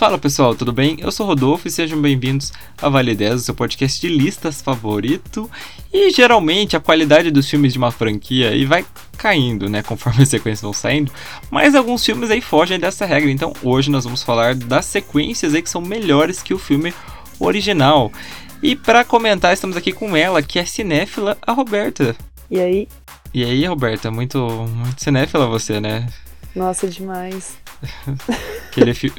Fala pessoal, tudo bem? Eu sou o Rodolfo e sejam bem-vindos a Vale 10, o seu podcast de listas favorito. E geralmente a qualidade dos filmes de uma franquia aí vai caindo, né, conforme as sequências vão saindo, mas alguns filmes aí fogem dessa regra. Então hoje nós vamos falar das sequências aí que são melhores que o filme original. E para comentar, estamos aqui com ela, que é cinéfila, a Roberta. E aí? E aí, Roberta, muito, muito cinéfila você, né? Nossa, demais. Aquele, fi...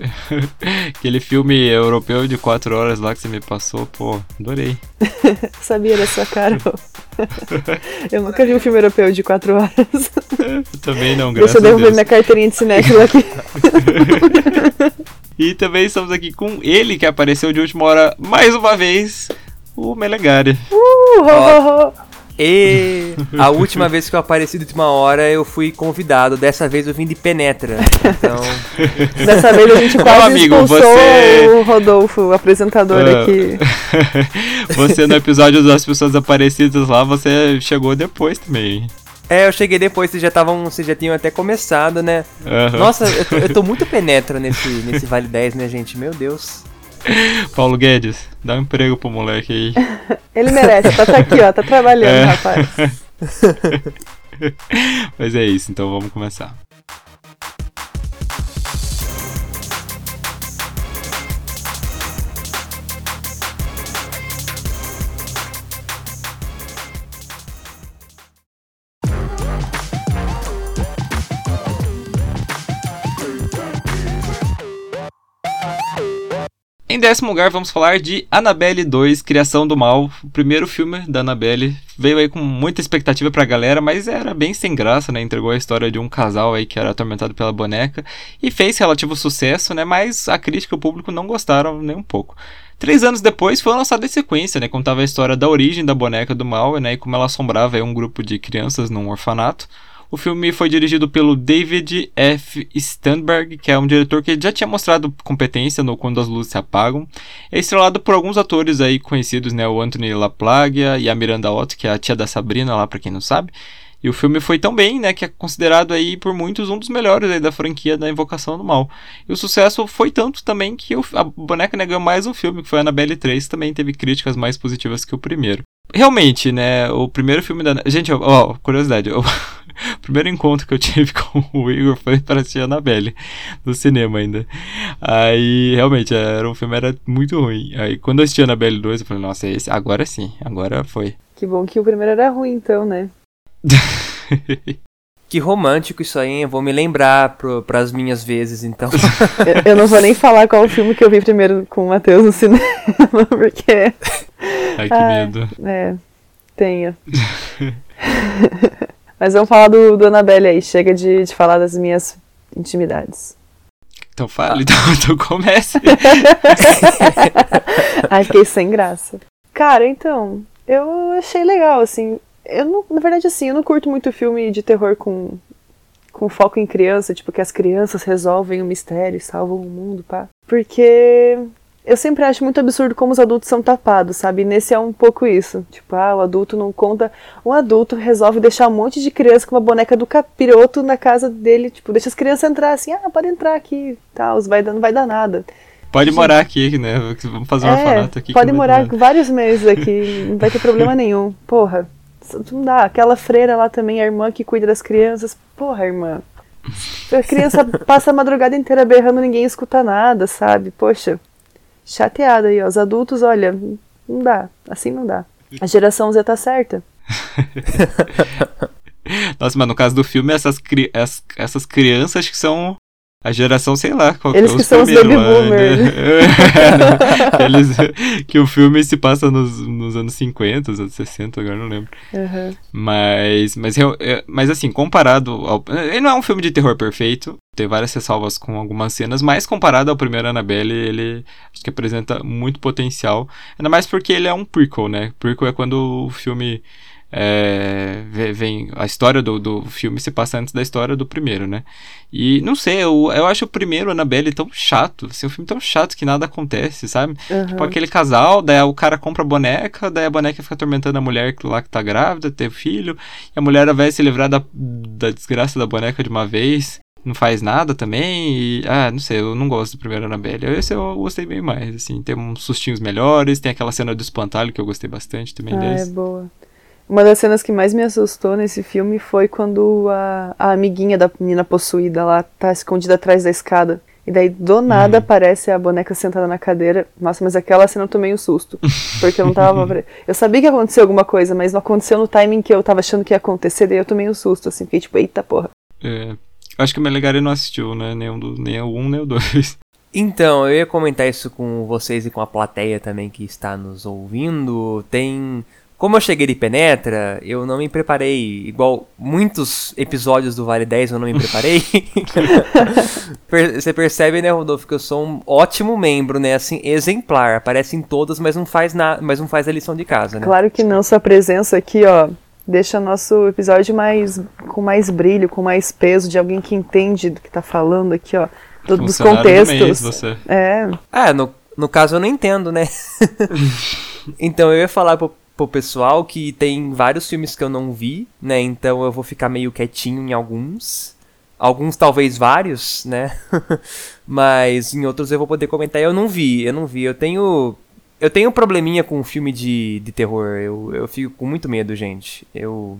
Aquele filme europeu de 4 horas lá que você me passou, pô, adorei. Sabia da sua cara. eu nunca vi um filme europeu de 4 horas. Eu também não, graças Deixa eu devolver minha carteirinha de cinéfilo aqui. e também estamos aqui com ele, que apareceu de última hora mais uma vez, o Melegari. Uh, ho, ho, ho. E a última vez que eu apareci de última hora, eu fui convidado. Dessa vez eu vim de Penetra. Então. Dessa vez a gente quase amigo, expulsou você- o Rodolfo, o apresentador Ah. aqui. você no episódio das pessoas aparecidas lá, você chegou depois também. É, eu cheguei depois, vocês já estavam. Vocês já tinham até começado, né? Aham. Nossa, eu tô, eu tô muito penetra nesse, nesse Vale 10, né, gente? Meu Deus. Paulo Guedes, dá um emprego pro moleque aí. Ele merece, tá, tá aqui, ó, tá trabalhando, É. rapaz. Mas é isso, então vamos começar. Em décimo lugar, vamos falar de Annabelle 2, Criação do Mal. O primeiro filme da Annabelle veio aí com muita expectativa pra galera, mas era bem sem graça, né? Entregou a história de um casal aí que era atormentado pela boneca e fez relativo sucesso, né? Mas a crítica e o público não gostaram nem um pouco. Três anos depois foi lançada a sequência, né? Contava a história da origem da boneca do mal, né? E como ela assombrava aí um grupo de crianças num orfanato. O filme foi dirigido pelo David F. Sternberg, que é um diretor que já tinha mostrado competência no Quando as Luzes Se Apagam. É estrelado por alguns atores aí conhecidos, né? O Anthony LaPlaga e a Miranda Otto, que é a tia da Sabrina lá, pra quem não sabe. E o filme foi tão bem, né, que é considerado aí por muitos um dos melhores aí da franquia da Invocação do Mal. E o sucesso foi tanto também que o- a boneca né, ganhou mais um filme, que foi Annabelle 3, que também teve críticas mais positivas que o primeiro. Realmente, né, o primeiro filme da... Gente, ó, curiosidade, o primeiro encontro que eu tive com o Igor foi para assistir Annabelle, no cinema ainda. Aí, realmente, era um filme era muito ruim. Aí, quando eu assisti Annabelle 2, eu falei, nossa, esse, agora sim, agora foi. Que bom que o primeiro era ruim, então, né? Que romântico isso aí, hein? Eu vou me lembrar pro, pras minhas vezes, então. Eu, eu não vou nem falar qual o filme que eu vi primeiro com o Matheus no cinema, porque. Ai, que Ai. medo. É, tenho. Mas vamos falar do, do Annabelle aí. Chega de, de falar das minhas intimidades. Então fala, então, então comece. Ai, fiquei sem graça. Cara, então, eu achei legal, assim. Eu não, na verdade, assim, eu não curto muito filme de terror com, com foco em criança, tipo, que as crianças resolvem o mistério e salvam o mundo, pá. Porque eu sempre acho muito absurdo como os adultos são tapados, sabe? Nesse é um pouco isso. Tipo, ah, o adulto não conta. Um adulto resolve deixar um monte de criança com uma boneca do capiroto na casa dele, tipo, deixa as crianças entrar assim, ah, pode entrar aqui, tal, vai não vai dar nada. Pode morar aqui, né? Vamos fazer um É, orfanato aqui. pode morar vários meses aqui, não vai ter problema nenhum. Porra, não dá. Aquela freira lá também, a irmã que cuida das crianças. Porra, irmã. A criança passa a madrugada inteira berrando, ninguém escuta nada, sabe? Poxa, chateada aí, ó. Os adultos, olha, não dá. Assim não dá. A geração Z tá certa. Nossa, mas no caso do filme, essas, cri- as- essas crianças que são a geração, sei lá, qual Eles é, que são os baby boomers. né? Eles, que o filme se passa nos, nos anos 50, nos anos 60, agora não lembro. Uhum. Mas, mas, é- mas assim, comparado ao. Ele não é um filme de terror perfeito. Tem várias ressalvas com algumas cenas, mas comparado ao primeiro Annabelle, ele acho que apresenta muito potencial. Ainda mais porque ele é um prequel, né? Prequel é quando o filme. É, ve- vem a história do, do filme se passa antes da história do primeiro, né? E não sei, eu, eu acho o primeiro Annabelle tão chato, assim, um filme tão chato que nada acontece, sabe? Uhum. Tipo aquele casal, daí o cara compra a boneca, daí a boneca fica atormentando a mulher lá que tá grávida, ter filho, e a mulher de se livrar da, da desgraça da boneca de uma vez. não faz nada também. E, ah, não sei, eu não gosto do primeiro Annabelle. Esse eu gostei bem mais, assim. Tem uns sustinhos melhores, tem aquela cena do espantalho que eu gostei bastante também Ah, é desse. boa. Uma das cenas que mais me assustou nesse filme foi quando a, a amiguinha da menina possuída lá tá escondida atrás da escada. E daí, do nada, Uhum. aparece a boneca sentada na cadeira. Nossa, mas aquela cena eu tomei um susto. Porque eu não tava. Eu sabia que ia acontecer alguma coisa, mas não aconteceu no timing que eu tava achando que ia acontecer. Daí eu tomei um susto, assim. Fiquei tipo, eita porra. É, acho que o Melegari não assistiu, né? Nem, um do, nem o um, nem o dois. Então, eu ia comentar isso com vocês e com a plateia também que está nos ouvindo. Tem. Como eu cheguei de Penetra, eu não me preparei. Igual muitos episódios do Vale 10 eu não me preparei. Você percebe, né, Rodolfo, que eu sou um ótimo membro, né? Assim, exemplar. Aparece em todas, mas não faz nada, mas não faz a lição de casa, né? Claro que não, sua presença aqui, ó, deixa nosso episódio mais com mais brilho, com mais peso, de alguém que entende do que tá falando aqui, ó. do- dos Funcionário do mês, contextos. você. É, Ah, no, no caso eu não entendo, né? então eu ia falar pro, pro pessoal que tem vários filmes que eu não vi, né? Então eu vou ficar meio quietinho em alguns. Alguns talvez vários, né? Mas em outros eu vou poder comentar. Eu não vi, eu não vi. Eu tenho. Eu tenho um probleminha com filme de, de terror. Eu, eu fico com muito medo, gente. Eu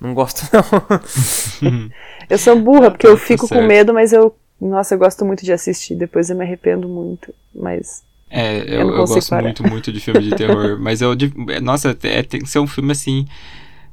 não gosto, não. eu sou burra, porque eu Tá fico com medo, mas eu. Nossa, eu gosto muito de assistir, depois eu me arrependo muito. Mas. É, Eu eu, eu gosto parar. muito, muito de filme de terror. mas eu. de- Nossa, é, tem que ser um filme assim.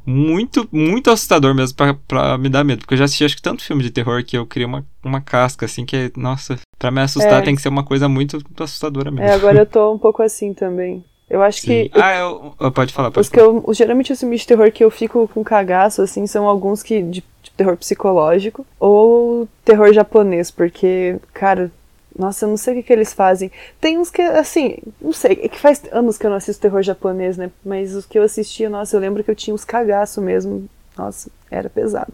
Muito, muito assustador mesmo pra, pra me dar medo. Porque eu já assisti acho que tanto filme de terror que eu queria uma, uma casca, assim, que, nossa, pra me assustar É. tem que ser uma coisa muito assustadora mesmo. É, agora eu tô um pouco assim também. Eu acho Sim. que. Ah, eu, eu- pode falar, pode Os que falar. eu, os- geralmente os filmes de terror que eu fico com cagaço, assim, são alguns que de, de terror psicológico ou terror japonês, porque, cara, nossa, eu não sei o que, que eles fazem. Tem uns que, assim, não sei, é que faz anos que eu não assisto terror japonês, né? Mas os que eu assistia, nossa, eu lembro que eu tinha uns cagaço mesmo. Nossa, era pesado.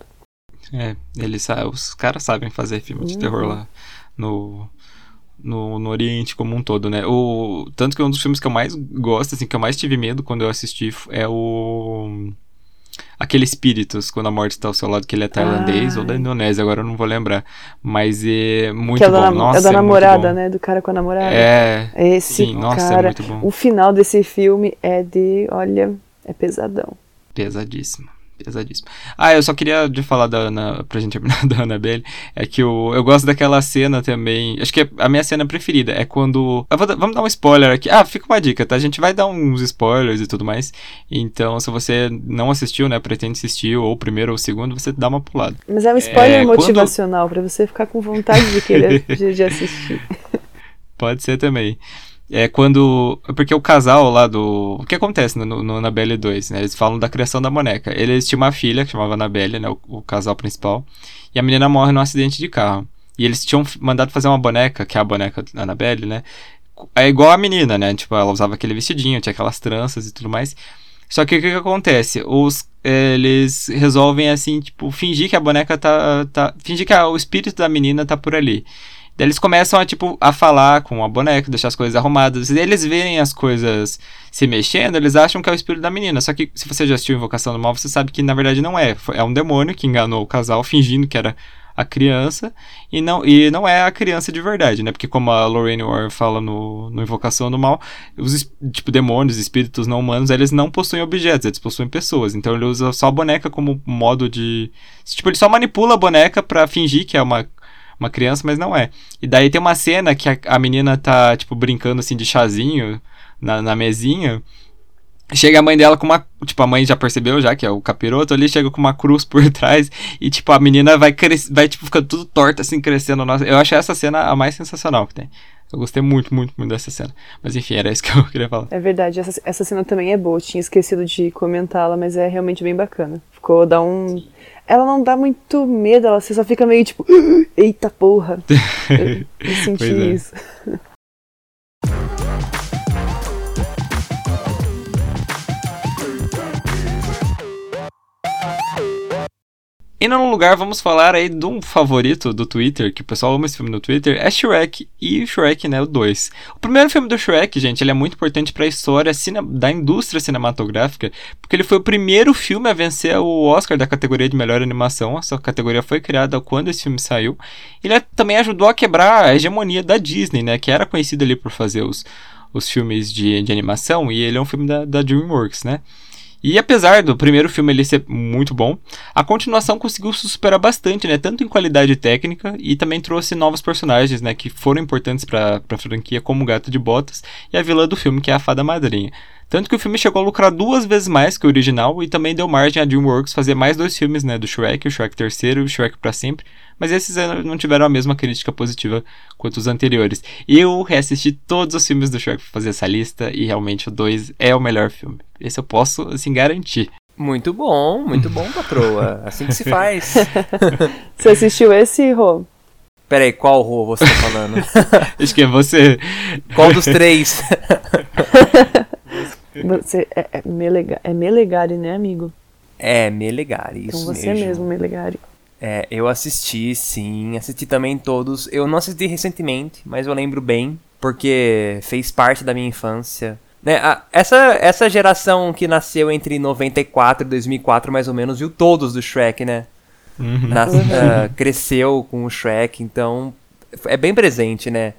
É, eles, os caras sabem fazer filme de Uhum. terror lá no, no, no Oriente como um todo, né? O, tanto que um dos filmes que eu mais gosto, assim, que eu mais tive medo quando eu assisti é o. Aquele Espíritos, quando a morte está ao seu lado, que ele é tailandês Ah. ou da Indonésia, agora eu não vou lembrar. Mas é muito que é bom. da, Nossa, é da é namorada, bom. né? Do cara com a namorada. É, Esse sim, nossa, é cara, muito bom. o final desse filme é de, olha, é pesadão. Pesadíssimo. Pesadíssimo. Ah, eu só queria de falar da Ana, pra gente terminar da Annabelle, é que eu, eu gosto daquela cena também. Acho que é a minha cena preferida é quando. vou vamos dar um spoiler aqui. Ah, fica uma dica, tá? A gente vai dar uns spoilers e tudo mais. Então, se você não assistiu, né, pretende assistir, ou o primeiro ou o segundo, você dá uma pulada. Mas é um spoiler É, quando- motivacional pra você ficar com vontade de querer de, de assistir. Pode ser também. É quando. Porque o casal lá do. O que acontece no, no Annabelle 2, né? Eles falam da criação da boneca. Eles tinham uma filha que chamava Annabelle, né? O, o casal principal. E a menina morre num acidente de carro. E eles tinham mandado fazer uma boneca, que é a boneca da Annabelle, né? É igual a menina, né? Tipo, ela usava aquele vestidinho, tinha aquelas tranças e tudo mais. Só que o que, que acontece? Os, eles resolvem, assim, tipo, fingir que a boneca tá. tá fingir que a- o espírito da menina tá por ali. Daí eles começam a, tipo, a falar com a boneca, deixar as coisas arrumadas. E eles veem as coisas se mexendo, eles acham que é o espírito da menina. Só que se você já assistiu Invocação do Mal, você sabe que na verdade não é. É um demônio que enganou o casal, fingindo que era a criança. E não, e não é a criança de verdade, né? Porque como a Lorraine Warren fala no, no Invocação do Mal, os tipo, demônios, espíritos não humanos, eles não possuem objetos, eles possuem pessoas. Então ele usa só a boneca como modo de... Tipo, ele só manipula a boneca pra fingir que é uma uma criança, mas não é. E daí tem uma cena que a, a menina tá, tipo, brincando assim de chazinho na, na mesinha. Chega a mãe dela com uma. Tipo, a mãe já percebeu, já que é o capiroto ali, chega com uma cruz por trás. E, tipo, a menina vai vai, tipo, ficando tudo torta, assim, crescendo. Nossa, eu achei essa cena a mais sensacional que tem. Eu gostei muito, muito, muito dessa cena. Mas enfim, era isso que eu queria falar. É verdade, essa, essa cena também é boa. Eu tinha esquecido de comentá-la, mas é realmente bem bacana. Ficou, dá um. Ela não dá muito medo, ela você só fica meio tipo, eita porra. Eu, eu senti é. isso. E no lugar, vamos falar aí de um favorito do Twitter, que o pessoal ama esse filme no Twitter, é Shrek e Shrek, né, o 2. O primeiro filme do Shrek, gente, ele é muito importante para a história da indústria cinematográfica, porque ele foi o primeiro filme a vencer o Oscar da categoria de melhor animação. Essa categoria foi criada quando esse filme saiu. Ele também ajudou a quebrar a hegemonia da Disney, né, que era conhecida ali por fazer os, os filmes de, de animação, e ele é um filme da, da DreamWorks, né. E apesar do primeiro filme ele ser muito bom, a continuação conseguiu se superar bastante, né? Tanto em qualidade técnica e também trouxe novos personagens, né? Que foram importantes para a franquia, como o Gato de Botas e a vilã do filme, que é a Fada Madrinha. Tanto que o filme chegou a lucrar duas vezes mais que o original e também deu margem a DreamWorks fazer mais dois filmes, né? Do Shrek, o Shrek terceiro e o Shrek para sempre. Mas esses não tiveram a mesma crítica positiva quanto os anteriores. Eu reassisti todos os filmes do Shrek pra fazer essa lista e realmente o 2 é o melhor filme. Esse eu posso, assim, garantir. Muito bom, muito bom, patroa. Assim que se faz. você assistiu esse, Rô? Peraí, qual Rô você tá falando? Acho que é você. Qual dos três? Você é, é, Melega, é Melegari, né, amigo? É, Melegari, então isso você mesmo. mesmo, Melegari. É, eu assisti, sim, assisti também todos. Eu não assisti recentemente, mas eu lembro bem, porque fez parte da minha infância. Né, a, essa, essa geração que nasceu entre 94 e 2004, mais ou menos, viu todos do Shrek, né? Uhum. Nas, uh, cresceu com o Shrek, então é bem presente, né?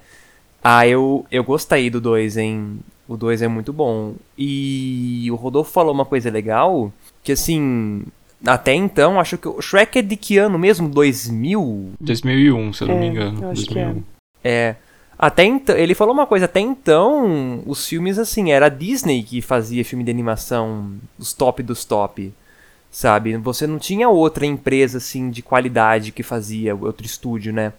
Ah, eu, eu gostei do 2, hein? O 2 é muito bom. E o Rodolfo falou uma coisa legal, que assim, até então, acho que o Shrek é de que ano mesmo? 2000? 2001, se eu não É, me engano. eu acho que 2001. É. Até então, ele falou uma coisa, até então, os filmes assim, era a Disney que fazia filme de animação, os top dos top, sabe? Você não tinha outra empresa assim de qualidade que fazia, outro estúdio, né?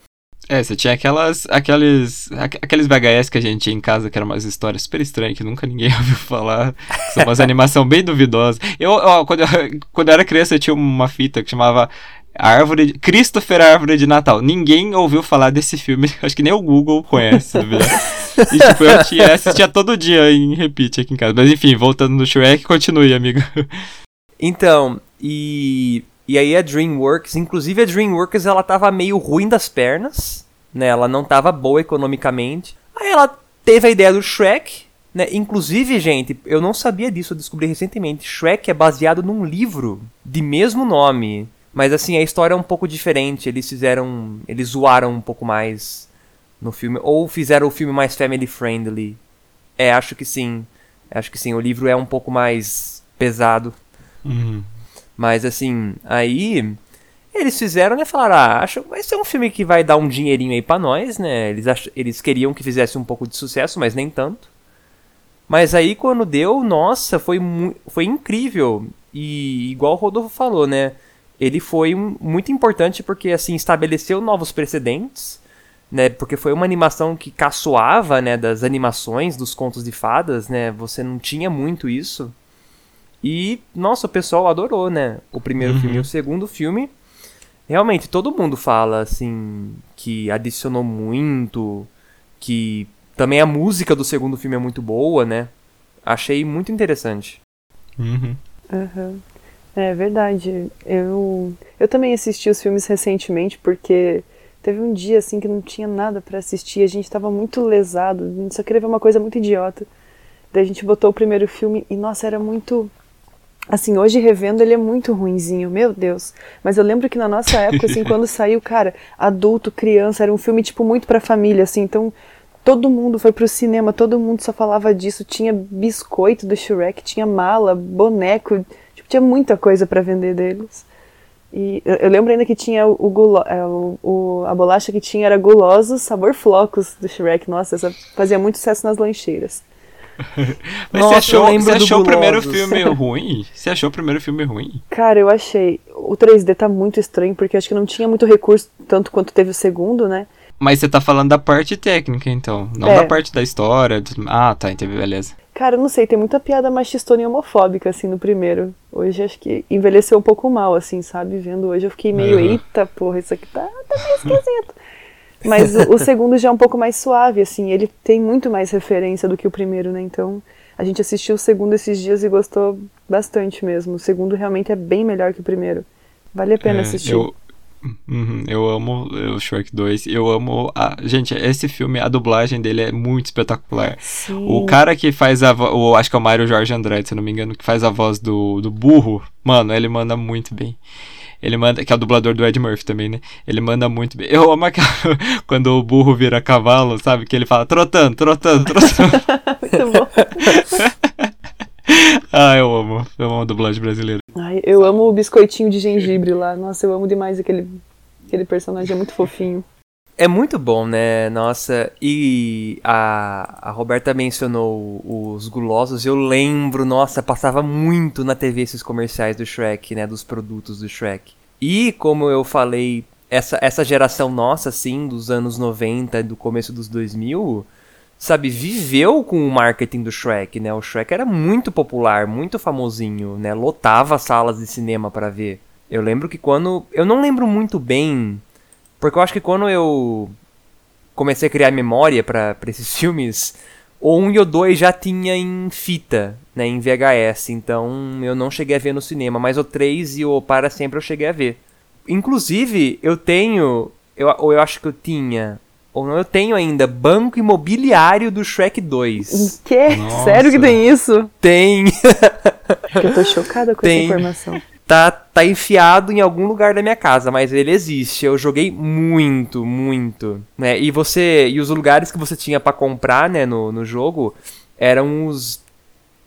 É, você tinha aquelas, aqueles, aqu- aqueles VHS que a gente tinha em casa, que eram umas histórias super estranhas, que nunca ninguém ouviu falar. São umas animação bem duvidosas. Eu, ó, quando, eu, quando eu era criança, eu tinha uma fita que chamava Árvore de, Christopher Árvore de Natal. Ninguém ouviu falar desse filme, acho que nem o Google conhece, na verdade. E tipo, eu tinha, assistia todo dia em repeat aqui em casa. Mas enfim, voltando no Shrek, continue, amigo. Então, e e aí a DreamWorks, inclusive a DreamWorks ela tava meio ruim das pernas, né? Ela não tava boa economicamente. Aí ela teve a ideia do Shrek, né? Inclusive, gente, eu não sabia disso, eu descobri recentemente. Shrek é baseado num livro de mesmo nome, mas assim, a história é um pouco diferente. Eles fizeram, eles zoaram um pouco mais no filme ou fizeram o filme mais family friendly. É, acho que sim. Acho que sim, o livro é um pouco mais pesado. Uhum. Mas assim, aí eles fizeram, né? Falaram, ah, acho vai ser um filme que vai dar um dinheirinho aí pra nós, né? Eles, ach... eles queriam que fizesse um pouco de sucesso, mas nem tanto. Mas aí quando deu, nossa, foi, foi incrível. E igual o Rodolfo falou, né? Ele foi um... muito importante porque assim estabeleceu novos precedentes, né? Porque foi uma animação que caçoava, né? Das animações, dos contos de fadas, né? Você não tinha muito isso. E, nossa, o pessoal adorou, né? O primeiro Uhum. filme e o segundo filme. Realmente, todo mundo fala, assim, que adicionou muito, que também a música do segundo filme é muito boa, né? Achei muito interessante. Uhum. Aham. É verdade. Eu, eu também assisti os filmes recentemente porque teve um dia assim que não tinha nada pra assistir, a gente tava muito lesado, a gente só queria ver uma coisa muito idiota. Daí a gente botou o primeiro filme e nossa, era muito assim, hoje revendo ele é muito ruinzinho, meu Deus. Mas eu lembro que na nossa época assim, quando saiu, cara, adulto, criança, era um filme tipo muito pra família assim, então todo mundo foi pro cinema, todo mundo só falava disso, tinha biscoito do Shrek, tinha mala, boneco, tipo, tinha muita coisa pra vender deles. E eu, eu lembro ainda que tinha o, o, gulo- é, o- o- a bolacha que tinha era gulosos, sabor flocos do Shrek. Nossa, essa fazia muito sucesso nas lancheiras. Mas Nossa, você achou, você achou o primeiro filme ruim? Você achou o primeiro filme ruim? Cara, eu achei. O 3D tá muito estranho, porque acho que não tinha muito recurso, tanto quanto teve o segundo, né? Mas você tá falando da parte técnica, então. Não É. da parte da história. de- Ah, tá, entendi, beleza. Cara, eu não sei, tem muita piada machistona e homofóbica, assim, no primeiro. Hoje acho que envelheceu um pouco mal, assim, sabe? Vendo hoje eu fiquei meio, Uhum. eita porra, isso aqui tá, tá meio esquisito. Mas o, o segundo já é um pouco mais suave, assim, ele tem muito mais referência do que o primeiro, né? Então, a gente assistiu o segundo esses dias e gostou bastante mesmo. O segundo realmente é bem melhor que o primeiro. Vale a pena É, assistir. Eu, Uhum, eu amo o Shrek 2. Eu amo. A, gente, esse filme, a dublagem dele é muito espetacular. Sim. O cara que faz a voz. Acho que é o Mário Jorge Andrade, se não me engano, que faz a voz do, do burro. Mano, ele manda muito bem. Ele manda. Que é o dublador do Ed Murphy também, né? Ele manda muito bem. Eu amo aquela. Quando o burro vira cavalo, sabe? Que ele fala trotando, trotando, trotando. Muito bom. ah, eu amo. Eu amo a dublagem brasileira. Ai, eu amo o biscoitinho de gengibre lá. Nossa, eu amo demais aquele, aquele personagem, é muito fofinho. É muito bom, né? Nossa, e a, a Roberta mencionou os gulosos. Eu lembro, nossa, passava muito na TV esses comerciais do Shrek, né? Dos produtos do Shrek. E como eu falei, essa, essa geração nossa, assim, dos anos 90 do começo dos 2000, sabe, viveu com o marketing do Shrek, né? O Shrek era muito popular, muito famosinho, né? Lotava salas de cinema para ver. Eu lembro que quando. Eu não lembro muito bem porque eu acho que quando eu comecei a criar memória para esses filmes, o 1 e o 2 já tinha em fita, né, em VHS, então eu não cheguei a ver no cinema, mas o 3 e o Para Sempre eu cheguei a ver. Inclusive, eu tenho, eu, ou eu acho que eu tinha, ou não, eu tenho ainda, Banco Imobiliário do Shrek 2. Que? Nossa. Sério que tem isso? Tem, Eu tô chocada com Tem. essa informação. Tá, tá enfiado em algum lugar da minha casa, mas ele existe. Eu joguei muito, muito, né? E você, e os lugares que você tinha pra comprar, né, no, no jogo, eram os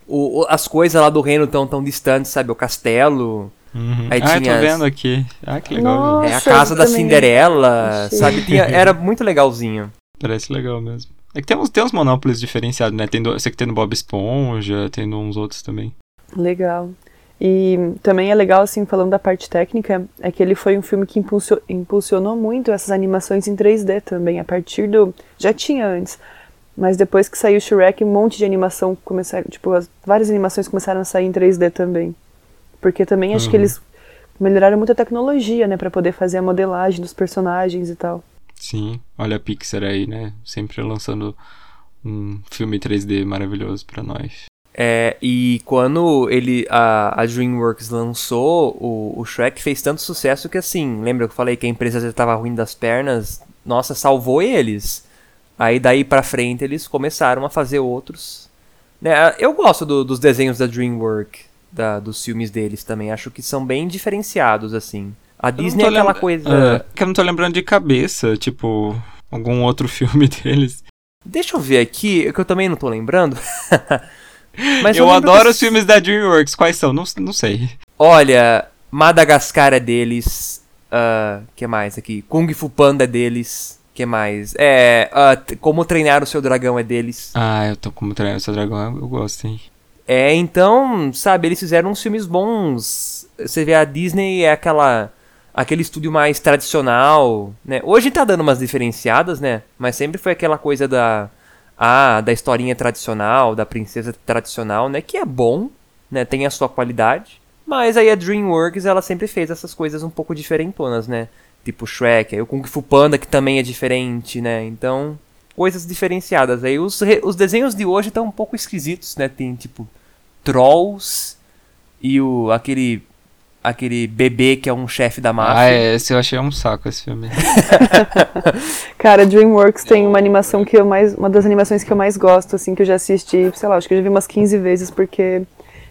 o- as coisas lá do reino tão tão distantes, sabe? O castelo, Uhum. Aí ah, eu tinha tô as- vendo aqui. Ah, que legal. Nossa. gente. é, a casa da Cinderela, achei. sabe? Tinha, era muito legalzinho. Parece legal mesmo. É que tem uns, tem uns diferenciados, né? Tem do, sei que tem no Bob Esponja, tem uns outros também. Legal. E também é legal, assim, falando da parte técnica, é que ele foi um filme que impulsio- impulsionou muito essas animações em 3D também, a partir do... Já tinha antes, mas depois que saiu o Shrek, um monte de animação começaram, tipo, as, várias animações começaram a sair em 3D também. Porque também acho que Uhum. eles melhoraram muito a tecnologia, né, pra poder fazer a modelagem dos personagens e tal. Sim, olha a Pixar aí, né? Sempre lançando um filme 3D maravilhoso pra nós. É, e quando ele a, a DreamWorks lançou o, o Shrek fez tanto sucesso que assim, lembra que eu falei que a empresa já estava ruim das pernas? Nossa, salvou eles. Aí daí pra frente eles começaram a fazer outros. Né, eu gosto do- dos desenhos da DreamWorks, da, dos filmes deles também. Acho que são bem diferenciados assim. A Eu Disney é aquela lembra- coisa. É, que eu não tô lembrando de cabeça, tipo, algum outro filme deles. Deixa eu ver aqui, que eu também não tô lembrando. Mas eu lembro adoro que- os filmes da DreamWorks. Quais são? Não, não sei. Olha, Madagascar é deles. ah, que mais aqui? Kung Fu Panda é deles. que mais? É. t- Como Treinar o Seu Dragão é deles. Ah, eu tô como treinar o seu dragão, eu gosto, hein? É, então, sabe, eles fizeram uns filmes bons. Você vê, a Disney é aquela. aquele estúdio mais tradicional, né? Hoje tá dando umas diferenciadas, né? Mas sempre foi aquela coisa da. Ah, da historinha tradicional, da princesa tradicional, né? Que é bom, né? Tem a sua qualidade. Mas aí a DreamWorks, ela sempre fez essas coisas um pouco diferentonas, né? Tipo Shrek, aí o Kung Fu Panda, que também é diferente, né? Então, coisas diferenciadas. Aí os, os desenhos de hoje estão um pouco esquisitos, né? Tem, tipo, Trolls e o aquele aquele bebê que é um chefe da máfia. Ah, é, esse eu achei um saco esse filme. Cara, DreamWorks tem uma animação que eu mais. Uma das animações que eu mais gosto, assim, que eu já assisti, sei lá, acho que eu já vi umas 15 vezes, porque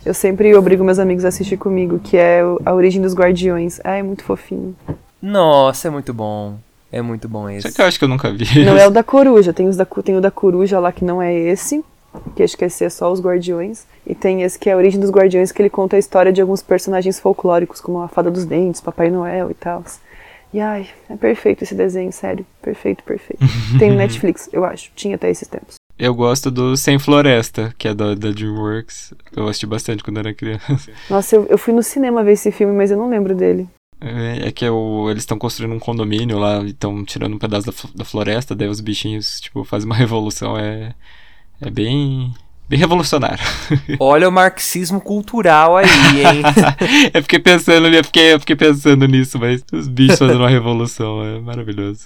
eu sempre obrigo meus amigos a assistir comigo, que é A Origem dos Guardiões. Ah, é muito fofinho. Nossa, é muito bom. É muito bom esse. Só que eu acho que eu nunca vi. Não é o da coruja, tem, os da, tem o da coruja lá que não é esse, que acho que esse é só os Guardiões. E tem esse que é a Origem dos Guardiões, que ele conta a história de alguns personagens folclóricos, como a Fada dos Dentes, Papai Noel e tal. E ai, é perfeito esse desenho, sério. Perfeito, perfeito. Tem no Netflix, eu acho. Tinha até esses tempos. Eu gosto do Sem Floresta, que é da, da DreamWorks. Eu assisti bastante quando era criança. Nossa, eu, eu fui no cinema ver esse filme, mas eu não lembro dele. É, é que é o- eles estão construindo um condomínio lá e estão tirando um pedaço da, da floresta, daí os bichinhos, tipo, fazem uma revolução. É, é bem, bem revolucionário. Olha o marxismo cultural aí, hein? eu fiquei pensando, eu fiquei, eu fiquei pensando nisso, mas os bichos fazendo uma revolução, é maravilhoso.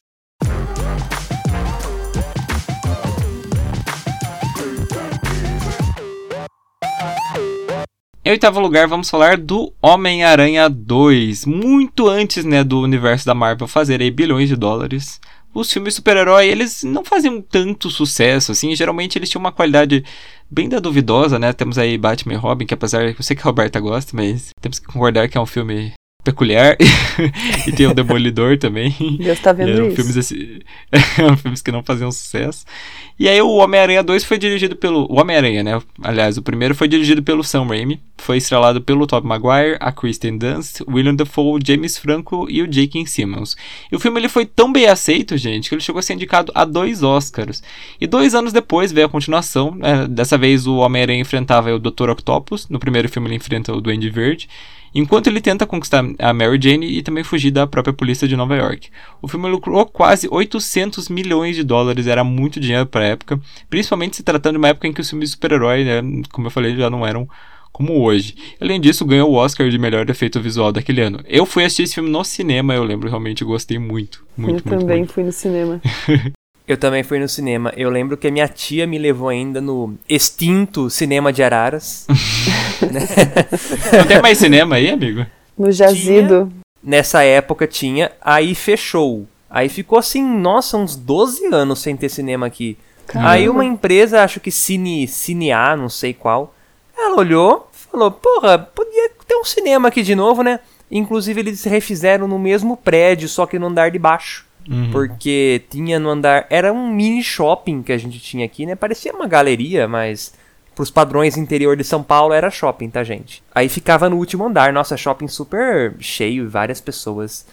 Em oitavo lugar, vamos falar do Homem-Aranha 2. Muito antes, né, do universo da Marvel fazer aí bilhões de dólares. Os filmes super-herói, eles não faziam tanto sucesso, assim. Geralmente eles tinham uma qualidade bem da duvidosa, né? Temos aí Batman e Robin, que apesar... Eu sei que a Roberta gosta, mas temos que concordar que é um filme peculiar. e tem o Demolidor também. Deus tá vendo eram isso. Filmes, assim, eram filmes que não faziam sucesso. E aí o Homem-Aranha 2 foi dirigido pelo... O Homem-Aranha, né? Aliás, o primeiro foi dirigido pelo Sam Raimi. Foi estrelado pelo Tobey Maguire, a Kristen Dunst, William Dafoe, James Franco e o J.K. Simmons. E o filme ele foi tão bem aceito, gente, que ele chegou a ser indicado a dois Oscars. E dois anos depois veio a continuação. Né? Dessa vez o Homem-Aranha enfrentava o Dr. Octopus. No primeiro filme ele enfrenta o Duende Verde enquanto ele tenta conquistar a Mary Jane e também fugir da própria polícia de Nova York. O filme lucrou quase 800 milhões de dólares, era muito dinheiro para época, principalmente se tratando de uma época em que os filmes de super-herói, né, como eu falei, já não eram como hoje. Além disso, ganhou o Oscar de melhor efeito visual daquele ano. Eu fui assistir esse filme no cinema, eu lembro, realmente gostei muito, muito, Eu muito, também muito. fui no cinema. Eu também fui no cinema. Eu lembro que a minha tia me levou ainda no extinto cinema de Araras. Não tem mais cinema aí, amigo? No jazido. Nessa época tinha, aí fechou. Aí ficou assim, nossa, uns 12 anos sem ter cinema aqui. Caramba. Aí uma empresa, acho que Cine, Cine A, não sei qual, ela olhou, falou, porra, podia ter um cinema aqui de novo, né? Inclusive eles refizeram no mesmo prédio, só que no andar de baixo. Uhum. Porque tinha no andar. Era um mini shopping que a gente tinha aqui, né? Parecia uma galeria, mas pros padrões interior de São Paulo era shopping, tá, gente? Aí ficava no último andar. Nossa, shopping super cheio, várias pessoas.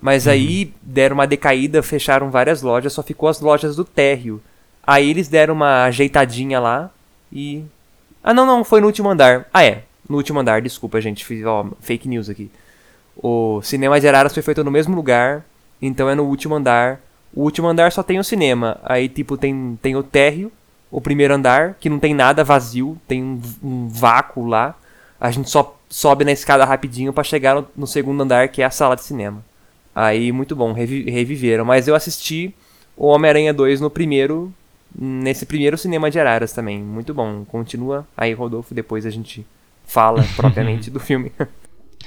Mas aí deram uma decaída, fecharam várias lojas, só ficou as lojas do térreo. Aí eles deram uma ajeitadinha lá e. Ah, não, não, foi no último andar. Ah, é. No último andar, desculpa, gente. Fiz, ó, fake news aqui. O cinema de Araras foi feito no mesmo lugar, então é no último andar. O último andar só tem o cinema. Aí, tipo, tem, tem o térreo, o primeiro andar, que não tem nada vazio, tem um, um vácuo lá. A gente só sobe na escada rapidinho pra chegar no, no segundo andar, que é a sala de cinema. Aí, muito bom, revi- reviveram. Mas eu assisti o Homem-Aranha 2 no primeiro, nesse primeiro cinema de Araras também. Muito bom. Continua aí, Rodolfo, depois a gente fala propriamente do filme.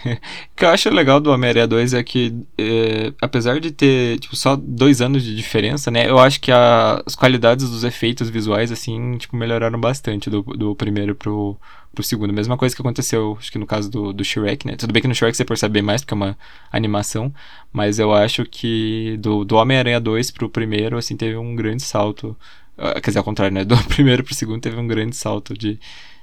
O que eu acho legal do Homem-Aranha 2 é que, é, apesar de ter tipo, só dois anos de diferença, né? Eu acho que a- as qualidades dos efeitos visuais, assim, tipo, melhoraram bastante do, do primeiro pro, pro segundo. Mesma coisa que aconteceu, acho que no caso do, do Shrek, né? Tudo bem que no Shrek você percebe bem mais, porque é uma animação, mas eu acho que do, do Homem-Aranha 2 pro primeiro, assim, teve um grande salto. Ah, Quer dizer, ao contrário, né? Do primeiro pro segundo teve um grande salto de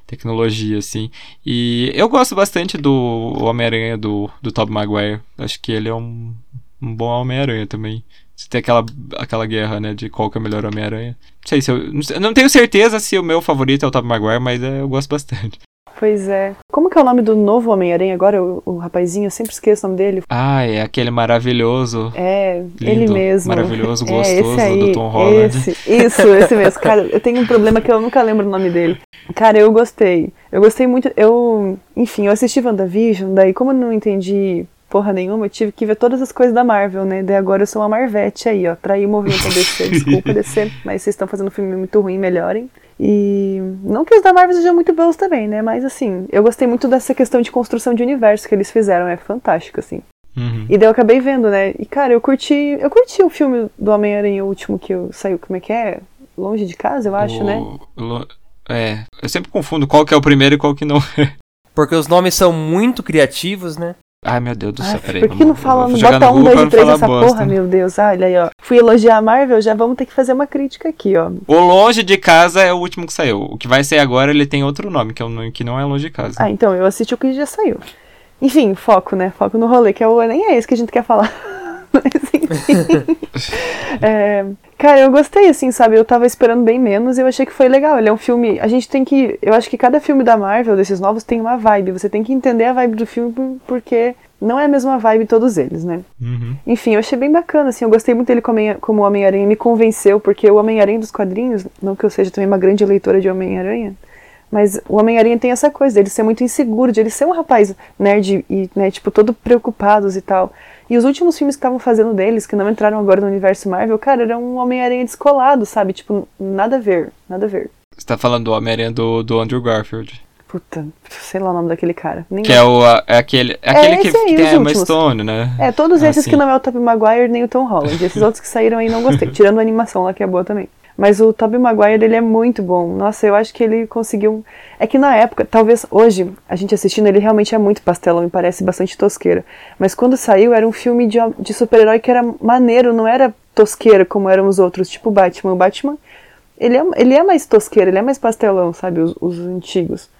tecnologia, assim. E eu gosto bastante do Homem-Aranha do, do Tobey Maguire. Acho que ele é um, um bom Homem-Aranha também. Você tem aquela, aquela guerra, né, de qual que é o melhor Homem-Aranha. Não sei se eu não tenho certeza se o meu favorito é o Tobey Maguire, mas é, eu gosto bastante. Pois é. Como que é o nome do novo Homem-Aranha agora? O, o rapazinho, eu sempre esqueço o nome dele. Ah, é aquele maravilhoso. É, Lindo, ele mesmo. maravilhoso, é, gostoso esse aí, do Tom Holland. Esse, isso, esse mesmo. Cara, eu tenho um problema que eu nunca lembro o nome dele. Cara, eu gostei. Eu gostei muito. Eu, enfim, eu assisti WandaVision, daí como eu não entendi porra nenhuma, eu tive que ver todas as coisas da Marvel, né? Daí agora eu sou uma Marvete aí, ó. Traí o movimento da DC, desculpa DC, mas vocês estão fazendo um filme muito ruim, melhorem. E não que os da Marvel sejam muito bons também, né? Mas assim, eu gostei muito dessa questão de construção de universo que eles fizeram, é fantástico, assim. Uhum. E daí eu acabei vendo, né? E cara, eu curti. Eu curti o filme do Homem-Aranha, o último que eu- saiu, como é que é? Longe de casa, eu acho, O- né? lo- É, eu sempre confundo qual que é o primeiro e qual que não é. Porque os nomes são muito criativos, né? Ai, meu Deus do céu, Ai, peraí. por que não fala, não bota no um, Google dois pra e não três nessa bosta. porra, meu Deus. Ah, olha aí, ó. Fui elogiar a Marvel, já vamos ter que fazer uma crítica aqui, ó. O Longe de Casa é o último que saiu. O que vai sair agora, ele tem outro nome, que, é o, que não é Longe de Casa. Ah, então, eu assisti o que já saiu. Enfim, foco, né? Foco no rolê, que é o, nem é esse que a gente quer falar. Mas, enfim. É, cara, eu gostei, assim, sabe? Eu tava esperando bem menos e eu achei que foi legal. Ele é um filme. A gente tem que. Eu acho que cada filme da Marvel, desses novos, tem uma vibe. Você tem que entender a vibe do filme por- porque não é a mesma vibe todos eles, né? Uhum. Enfim, eu achei bem bacana, assim, eu gostei muito dele como, Homem- como Homem-Aranha, me convenceu, porque o Homem-Aranha dos quadrinhos, não que eu seja também uma grande leitora de Homem-Aranha, mas o Homem-Aranha tem essa coisa dele ser muito inseguro, de ele ser um rapaz nerd e, né, tipo, todo preocupados e tal. E os últimos filmes que estavam fazendo deles, que não entraram agora no universo Marvel, cara, era um Homem-Aranha descolado, sabe? Tipo, nada a ver, nada a ver. Você tá falando do Homem-Aranha do, do Andrew Garfield. Puta, sei lá o nome daquele cara. Ninguém... Que é, o, é aquele, é aquele que, aí, que tem a Emma Stone, né? É, todos esses que não é o Tobey Maguire nem o Tom Holland. Esses outros que saíram aí não gostei. Tirando a animação lá, que é boa também. Mas o Tobey Maguire, ele é muito bom. Nossa, eu acho que ele conseguiu... É que na época, talvez hoje, a gente assistindo, ele realmente é muito pastelão e parece bastante tosqueira. Mas quando saiu, era um filme de, de super-herói que era maneiro, não era tosqueira como eram os outros, tipo Batman. O Batman, ele é, ele é mais tosqueiro, ele é mais pastelão, sabe, os, os antigos.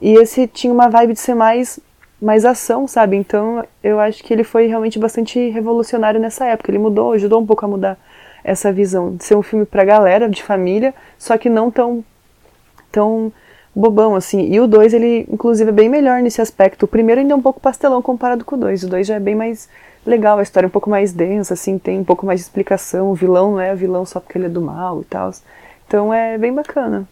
E esse tinha uma vibe de ser mais mais ação, sabe? Então eu acho que ele foi realmente bastante revolucionário nessa época. Ele mudou, ajudou um pouco a mudar essa visão de ser um filme pra galera, de família, só que não tão tão bobão assim. E o 2 ele inclusive é bem melhor nesse aspecto. O primeiro ainda é um pouco pastelão comparado com o 2. O 2 já é bem mais legal, a história é um pouco mais densa assim, tem um pouco mais de explicação. O vilão não é vilão só porque ele é do mal e tal. Então é bem bacana.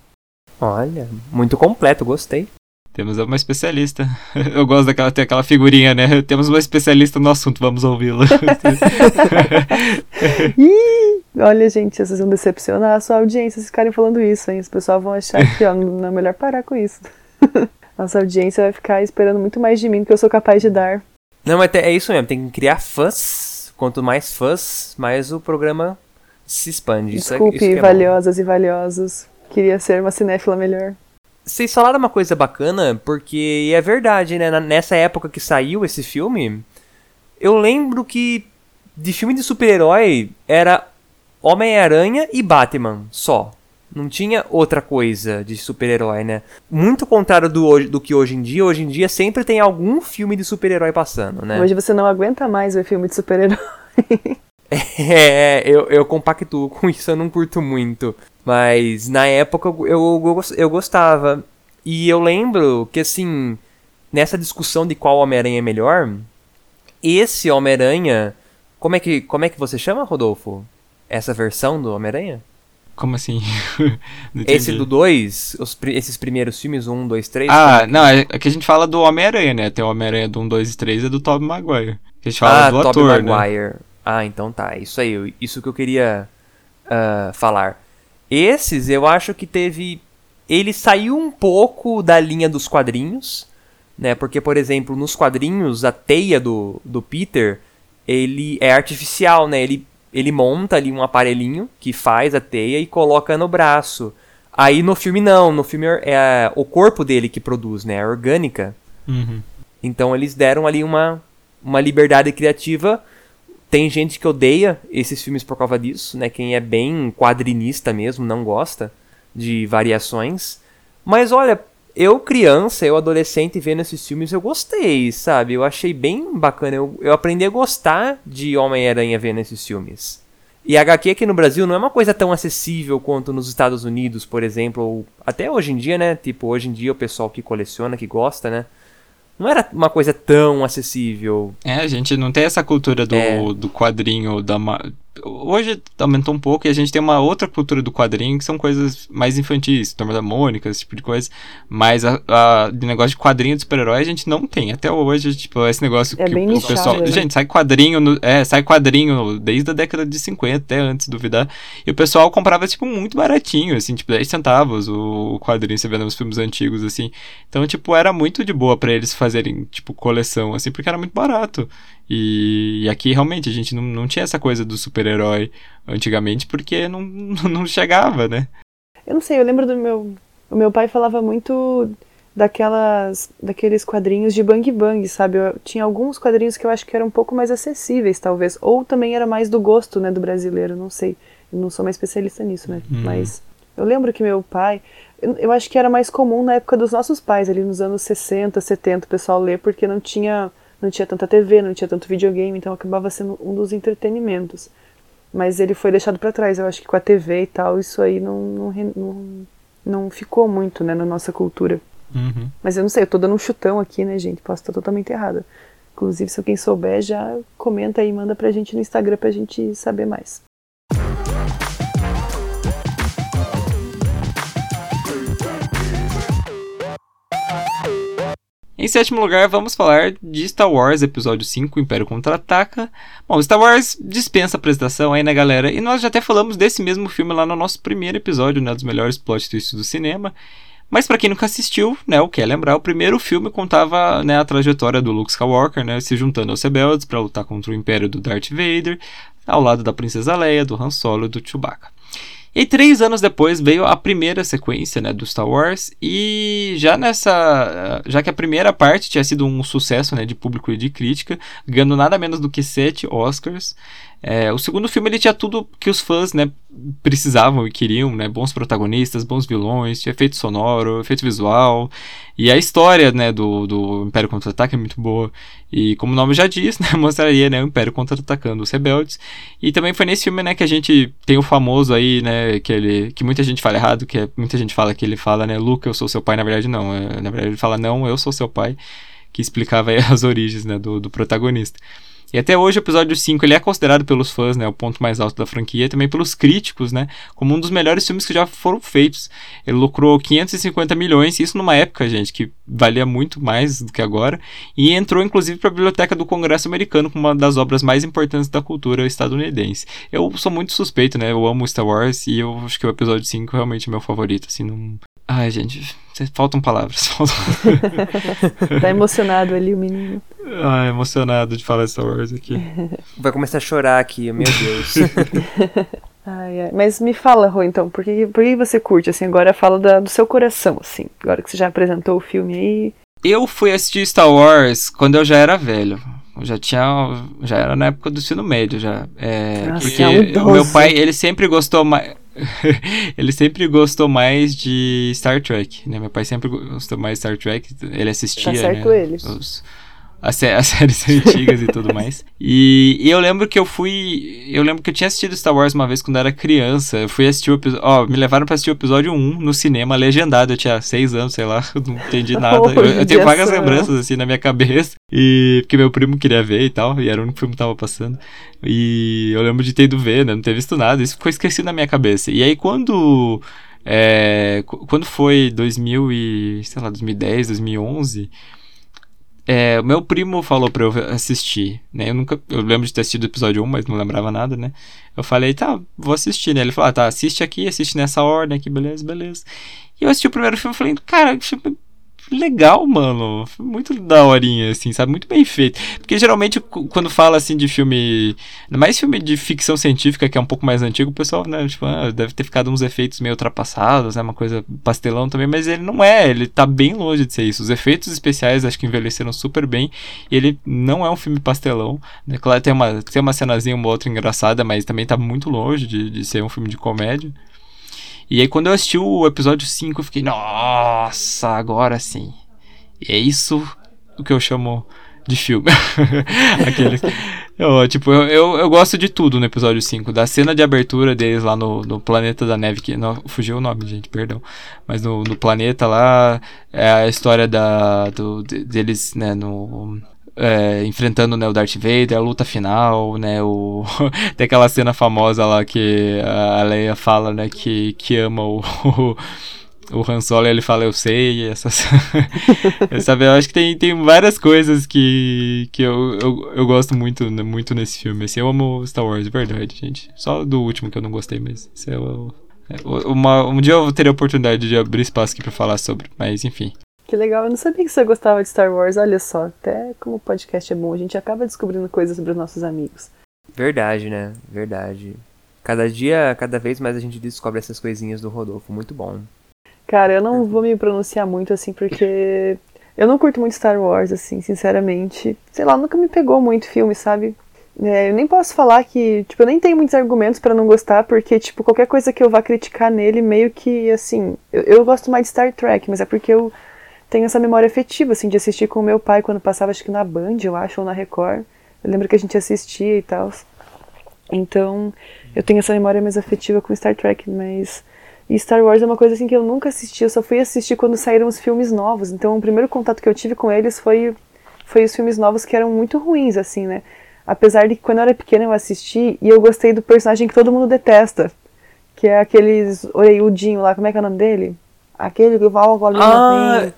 Olha, muito completo, gostei. Temos uma especialista. Eu gosto daquela ter aquela figurinha, né? Temos uma especialista no assunto, vamos ouvi-la. Olha, gente, vocês vão decepcionar a sua audiência se ficarem falando isso, hein? Os pessoal vão achar que, ó, não é melhor parar com isso. Nossa audiência vai ficar esperando muito mais de mim do que eu sou capaz de dar. Não, mas é isso mesmo, tem que criar fãs. Quanto mais fãs, mais o programa se expande. Desculpe, isso é, isso é valiosas bom. e valiosos. Queria ser uma cinéfila melhor. Vocês falaram uma coisa bacana, porque é verdade, né? Nessa época que saiu esse filme, eu lembro que de filme de super-herói era Homem-Aranha e Batman só. Não tinha outra coisa de super-herói, né? Muito contrário do, do que hoje em dia. Hoje em dia sempre tem algum filme de super-herói passando, né? Hoje você não aguenta mais ver filme de super-herói. é, eu, eu compactuo com isso, eu não curto muito. Mas na época eu, eu, eu gostava. E eu lembro que, assim, nessa discussão de qual Homem-Aranha é melhor, esse Homem-Aranha. Como, é que, como é que você chama, Rodolfo? Essa versão do Homem-Aranha? Como assim? Esse do 2, esses primeiros filmes, 1, 2, 3. Ah, como... não, é, é que a gente fala do Homem-Aranha, né? Tem o Homem-Aranha do 1, 2 e 3 é do Tobey Maguire. A gente fala ah, do Tobey ator, Maguire. Né? Ah, então tá. Isso aí, isso que eu queria uh, falar. Esses eu acho que teve. Ele saiu um pouco da linha dos quadrinhos, né? Porque, por exemplo, nos quadrinhos, a teia do, do Peter ele é artificial, né? Ele, ele monta ali um aparelhinho que faz a teia e coloca no braço. Aí no filme não, no filme é o corpo dele que produz, né? É orgânica. Uhum. Então eles deram ali uma, uma liberdade criativa tem gente que odeia esses filmes por causa disso, né? Quem é bem quadrinista mesmo não gosta de variações. Mas olha, eu criança, eu adolescente vendo esses filmes, eu gostei, sabe? Eu achei bem bacana. Eu, eu aprendi a gostar de Homem-Aranha vendo esses filmes. E HQ aqui no Brasil não é uma coisa tão acessível quanto nos Estados Unidos, por exemplo, ou até hoje em dia, né? Tipo, hoje em dia o pessoal que coleciona, que gosta, né? Não era uma coisa tão acessível. É, a gente não tem essa cultura do, é. do quadrinho da hoje aumentou um pouco e a gente tem uma outra cultura do quadrinho que são coisas mais infantis, Turma da Mônica, esse tipo de coisa. Mas a, a de negócio de quadrinho de super-herói a gente não tem. Até hoje, tipo, esse negócio é que o nichado, pessoal. Né? Gente, sai quadrinho, no, é, sai quadrinho desde a década de 50, até antes, duvidar. E o pessoal comprava, tipo, muito baratinho, assim, tipo, 10 centavos o quadrinho, você vê nos filmes antigos, assim. Então, tipo, era muito de boa para eles fazerem, tipo, coleção, assim, porque era muito barato. E, e, aqui realmente a gente não, não tinha essa coisa do super-herói antigamente porque não, não chegava, né? Eu não sei, eu lembro do meu. O meu pai falava muito daquelas daqueles quadrinhos de Bang Bang, sabe? Eu, tinha alguns quadrinhos que eu acho que eram um pouco mais acessíveis, talvez. Ou também era mais do gosto, né, do brasileiro, não sei. Eu não sou uma especialista nisso, né? Hum. Mas eu lembro que meu pai. Eu, eu acho que era mais comum na época dos nossos pais, ali nos anos 60, 70, o pessoal ler, porque não tinha não tinha tanta TV, não tinha tanto videogame, então acabava sendo um dos entretenimentos. Mas ele foi deixado para trás, eu acho que com a TV e tal, isso aí não, não, não, não ficou muito né, na nossa cultura. Uhum. Mas eu não sei, eu tô dando um chutão aqui, né, gente? Posso estar totalmente errada. Inclusive, se alguém souber, já comenta aí, manda pra gente no Instagram pra gente saber mais. Em sétimo lugar, vamos falar de Star Wars Episódio 5, Império Contra-Ataca. Bom, Star Wars dispensa apresentação aí, né, galera? E nós já até falamos desse mesmo filme lá no nosso primeiro episódio, né, dos melhores plot twists do cinema. Mas para quem nunca assistiu, né, o que é lembrar, o primeiro filme contava né, a trajetória do Luke Skywalker, né, se juntando aos rebeldes para lutar contra o império do Darth Vader, ao lado da princesa Leia, do Han Solo e do Chewbacca. E três anos depois veio a primeira sequência né, do Star Wars, e já nessa. Já que a primeira parte tinha sido um sucesso né, de público e de crítica, ganhando nada menos do que sete Oscars. É, o segundo filme ele tinha tudo que os fãs né, precisavam e queriam, né? Bons protagonistas, bons vilões, tinha efeito sonoro, efeito visual. E a história né, do, do Império Contra-Ataque é muito boa. E como o nome já diz, né, mostraria né, o Império contra-atacando os rebeldes. E também foi nesse filme né, que a gente tem o famoso aí, né, que, ele, que muita gente fala errado, que é, muita gente fala que ele fala, né, Luke, eu sou seu pai, na verdade não. É, na verdade ele fala, não, eu sou seu pai, que explicava as origens né, do, do protagonista. E até hoje o episódio 5 ele é considerado pelos fãs, né, o ponto mais alto da franquia, e também pelos críticos, né, como um dos melhores filmes que já foram feitos. Ele lucrou 550 milhões, isso numa época, gente, que valia muito mais do que agora, e entrou inclusive para a biblioteca do Congresso americano como uma das obras mais importantes da cultura estadunidense. Eu sou muito suspeito, né, eu amo Star Wars e eu acho que o episódio 5 é realmente meu favorito, assim, não Ai, gente, faltam palavras. tá emocionado ali o menino. Ah, emocionado de falar Star Wars aqui. Vai começar a chorar aqui, meu Deus. ai, ai. Mas me fala, Rô, então, por que, por que você curte, assim, agora fala da, do seu coração, assim, agora que você já apresentou o filme aí. Eu fui assistir Star Wars quando eu já era velho. Eu já tinha. Já era na época do ensino médio, já. É, Nossa, porque é um o meu pai, ele sempre gostou mais. ele sempre gostou mais de Star Trek, né? Meu pai sempre gostou mais de Star Trek, ele assistia, tá certo né? ele. Os, as, séries antigas e tudo mais. E, e, eu lembro que eu fui. Eu lembro que eu tinha assistido Star Wars uma vez quando era criança. Eu fui assistir o episódio. Ó, me levaram pra assistir o episódio 1 no cinema, legendado. Eu tinha 6 anos, sei lá, não entendi nada. eu, eu tenho vagas lembranças assim na minha cabeça. E porque meu primo queria ver e tal. E era o único filme que tava passando. E eu lembro de ter ido ver, né? Não ter visto nada. Isso ficou esquecido na minha cabeça. E aí quando. É, quando foi 2000 e, sei lá, 2010, 2011, é, meu primo falou pra eu assistir, né? Eu nunca. Eu lembro de ter assistido o episódio 1, mas não lembrava nada, né? Eu falei, tá, vou assistir, né? Ele falou, ah, tá, assiste aqui, assiste nessa ordem aqui, beleza, beleza. E eu assisti o primeiro filme e falei, cara, filme legal, mano. Muito daorinha, assim, sabe? Muito bem feito. Porque geralmente, quando fala assim de filme. Mais filme de ficção científica, que é um pouco mais antigo, o pessoal, né? Tipo, ah, deve ter ficado uns efeitos meio ultrapassados, né? Uma coisa pastelão também, mas ele não é. Ele tá bem longe de ser isso. Os efeitos especiais acho que envelheceram super bem. Ele não é um filme pastelão. Né? Claro, tem uma, tem uma cenazinha, uma outra engraçada, mas também tá muito longe de, de ser um filme de comédia. E aí quando eu assisti o episódio 5, eu fiquei, nossa, agora sim. E é isso o que eu chamo de filme. Aquele. Eu, tipo, eu, eu, eu, gosto de tudo no episódio 5. Da cena de abertura deles lá no, no planeta da neve, que não fugiu o nome, gente, perdão. Mas no, no planeta lá, é a história da, do, deles, né, no, é, enfrentando né, o Darth Vader, a luta final, né, o tem aquela cena famosa lá que a Leia fala, né, que, que ama o, o, o Han Solo, ele fala eu sei, essas sabe, eu acho que tem, tem várias coisas que, que eu, eu, eu gosto muito, né, muito nesse filme, assim, eu amo Star Wars, de verdade, gente, só do último que eu não gostei, mas isso é o, é, uma, um dia eu teria a oportunidade de abrir espaço aqui para falar sobre, mas enfim. Que legal, eu não sabia que você gostava de Star Wars, olha só, até como o podcast é bom, a gente acaba descobrindo coisas sobre os nossos amigos. Verdade, né? Verdade. Cada dia, cada vez mais a gente descobre essas coisinhas do Rodolfo, muito bom. Cara, eu não vou me pronunciar muito assim, porque eu não curto muito Star Wars, assim, sinceramente. Sei lá, nunca me pegou muito filme, sabe? É, eu nem posso falar que, tipo, eu nem tenho muitos argumentos para não gostar, porque, tipo, qualquer coisa que eu vá criticar nele, meio que, assim, eu, eu gosto mais de Star Trek, mas é porque eu tenho essa memória afetiva, assim, de assistir com o meu pai quando passava, acho que na Band, eu acho, ou na Record. Eu lembro que a gente assistia e tal. Então, eu tenho essa memória mais afetiva com Star Trek, mas. E Star Wars é uma coisa assim que eu nunca assisti, eu só fui assistir quando saíram os filmes novos. Então, o primeiro contato que eu tive com eles foi, foi os filmes novos que eram muito ruins, assim, né? Apesar de que quando eu era pequena eu assisti e eu gostei do personagem que todo mundo detesta, que é aqueles orelhudinho lá, como é que é o nome dele? Aquele que vai o ah,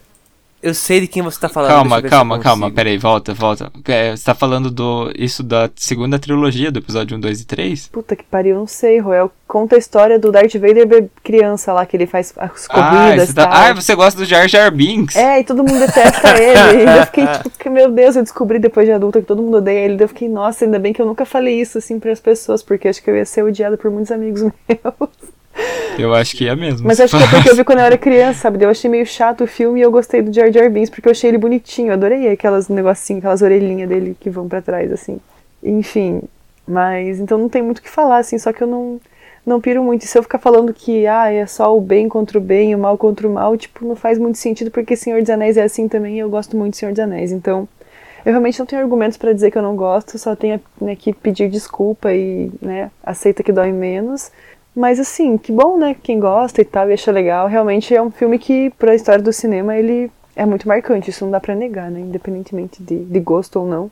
Eu sei de quem você tá falando. Calma, calma, calma, peraí, volta, volta. É, você tá falando do isso da segunda trilogia, do episódio 1, 2 e 3? Puta que pariu, não sei, Roel. Conta a história do Darth Vader criança lá, que ele faz as corridas. Ah, tá... ah você gosta do Jar Jar Binks. É, e todo mundo detesta ele. e eu fiquei tipo, meu Deus, eu descobri depois de adulta que todo mundo odeia ele. Eu fiquei, nossa, ainda bem que eu nunca falei isso assim para as pessoas, porque acho que eu ia ser odiada por muitos amigos meus. Eu acho que é mesmo. Mas acho que é porque eu vi quando eu era criança, sabe? Eu achei meio chato o filme e eu gostei do Jar Jar Binks porque eu achei ele bonitinho. Eu adorei aquelas negocinhos, aquelas orelhinhas dele que vão para trás, assim. Enfim, mas então não tem muito o que falar, assim, só que eu não, não piro muito. E se eu ficar falando que ah, é só o bem contra o bem, o mal contra o mal, tipo, não faz muito sentido porque Senhor dos Anéis é assim também e eu gosto muito de Senhor dos Anéis. Então, eu realmente não tenho argumentos para dizer que eu não gosto, só tenho né, que pedir desculpa e né, aceita que dói menos. Mas assim, que bom, né? Quem gosta e tal e acha legal. Realmente é um filme que, para a história do cinema, ele é muito marcante. Isso não dá para negar, né? Independentemente de, de gosto ou não.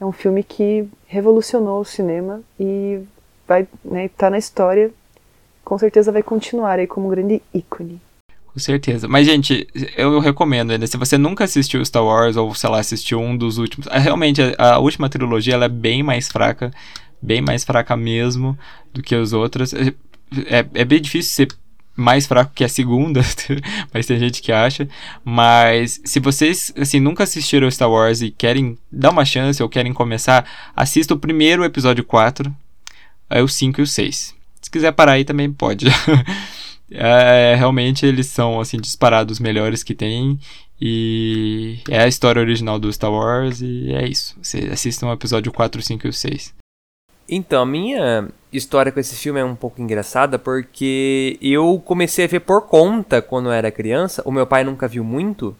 É um filme que revolucionou o cinema e vai né, tá na história. Com certeza vai continuar aí como um grande ícone. Com certeza. Mas, gente, eu recomendo ainda. Se você nunca assistiu Star Wars, ou, sei lá, assistiu um dos últimos. É, realmente, a, a última trilogia ela é bem mais fraca. Bem mais fraca mesmo do que as outras é, é bem difícil ser mais fraco que a segunda, mas tem gente que acha. Mas se vocês assim nunca assistiram Star Wars e querem dar uma chance ou querem começar, assista o primeiro episódio 4, aí o 5 e o 6. Se quiser parar aí também pode. é, realmente eles são assim disparados melhores que tem e é a história original do Star Wars e é isso. Vocês assistam o episódio 4, 5 e o 6. Então, a minha história com esse filme é um pouco engraçada porque eu comecei a ver por conta quando eu era criança. O meu pai nunca viu muito.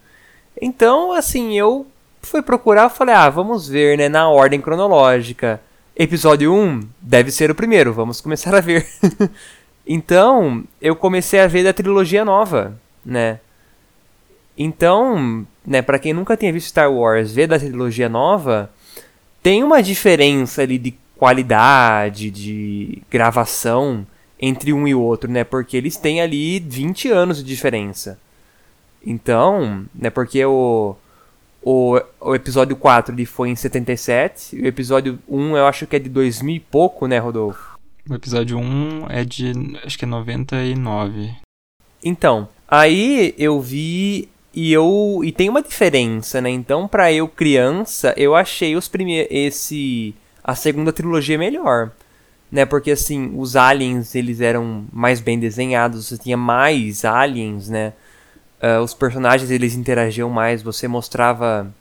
Então, assim, eu fui procurar e falei, ah, vamos ver, né, na ordem cronológica. Episódio 1 deve ser o primeiro, vamos começar a ver. então, eu comecei a ver da trilogia nova, né? Então, né, para quem nunca tinha visto Star Wars, ver da trilogia nova, tem uma diferença ali de qualidade de gravação entre um e outro, né? Porque eles têm ali 20 anos de diferença. Então, né, porque o, o, o episódio 4 ele foi em 77, e o episódio 1 eu acho que é de 2000 e pouco, né, Rodolfo? O episódio 1 é de, acho que é 99. Então, aí eu vi e eu e tem uma diferença, né? Então, para eu criança, eu achei os primeiros esse a segunda trilogia é melhor. Né, porque assim, os aliens eles eram mais bem desenhados, você tinha mais aliens, né? Uh, os personagens eles interagiam mais, você mostrava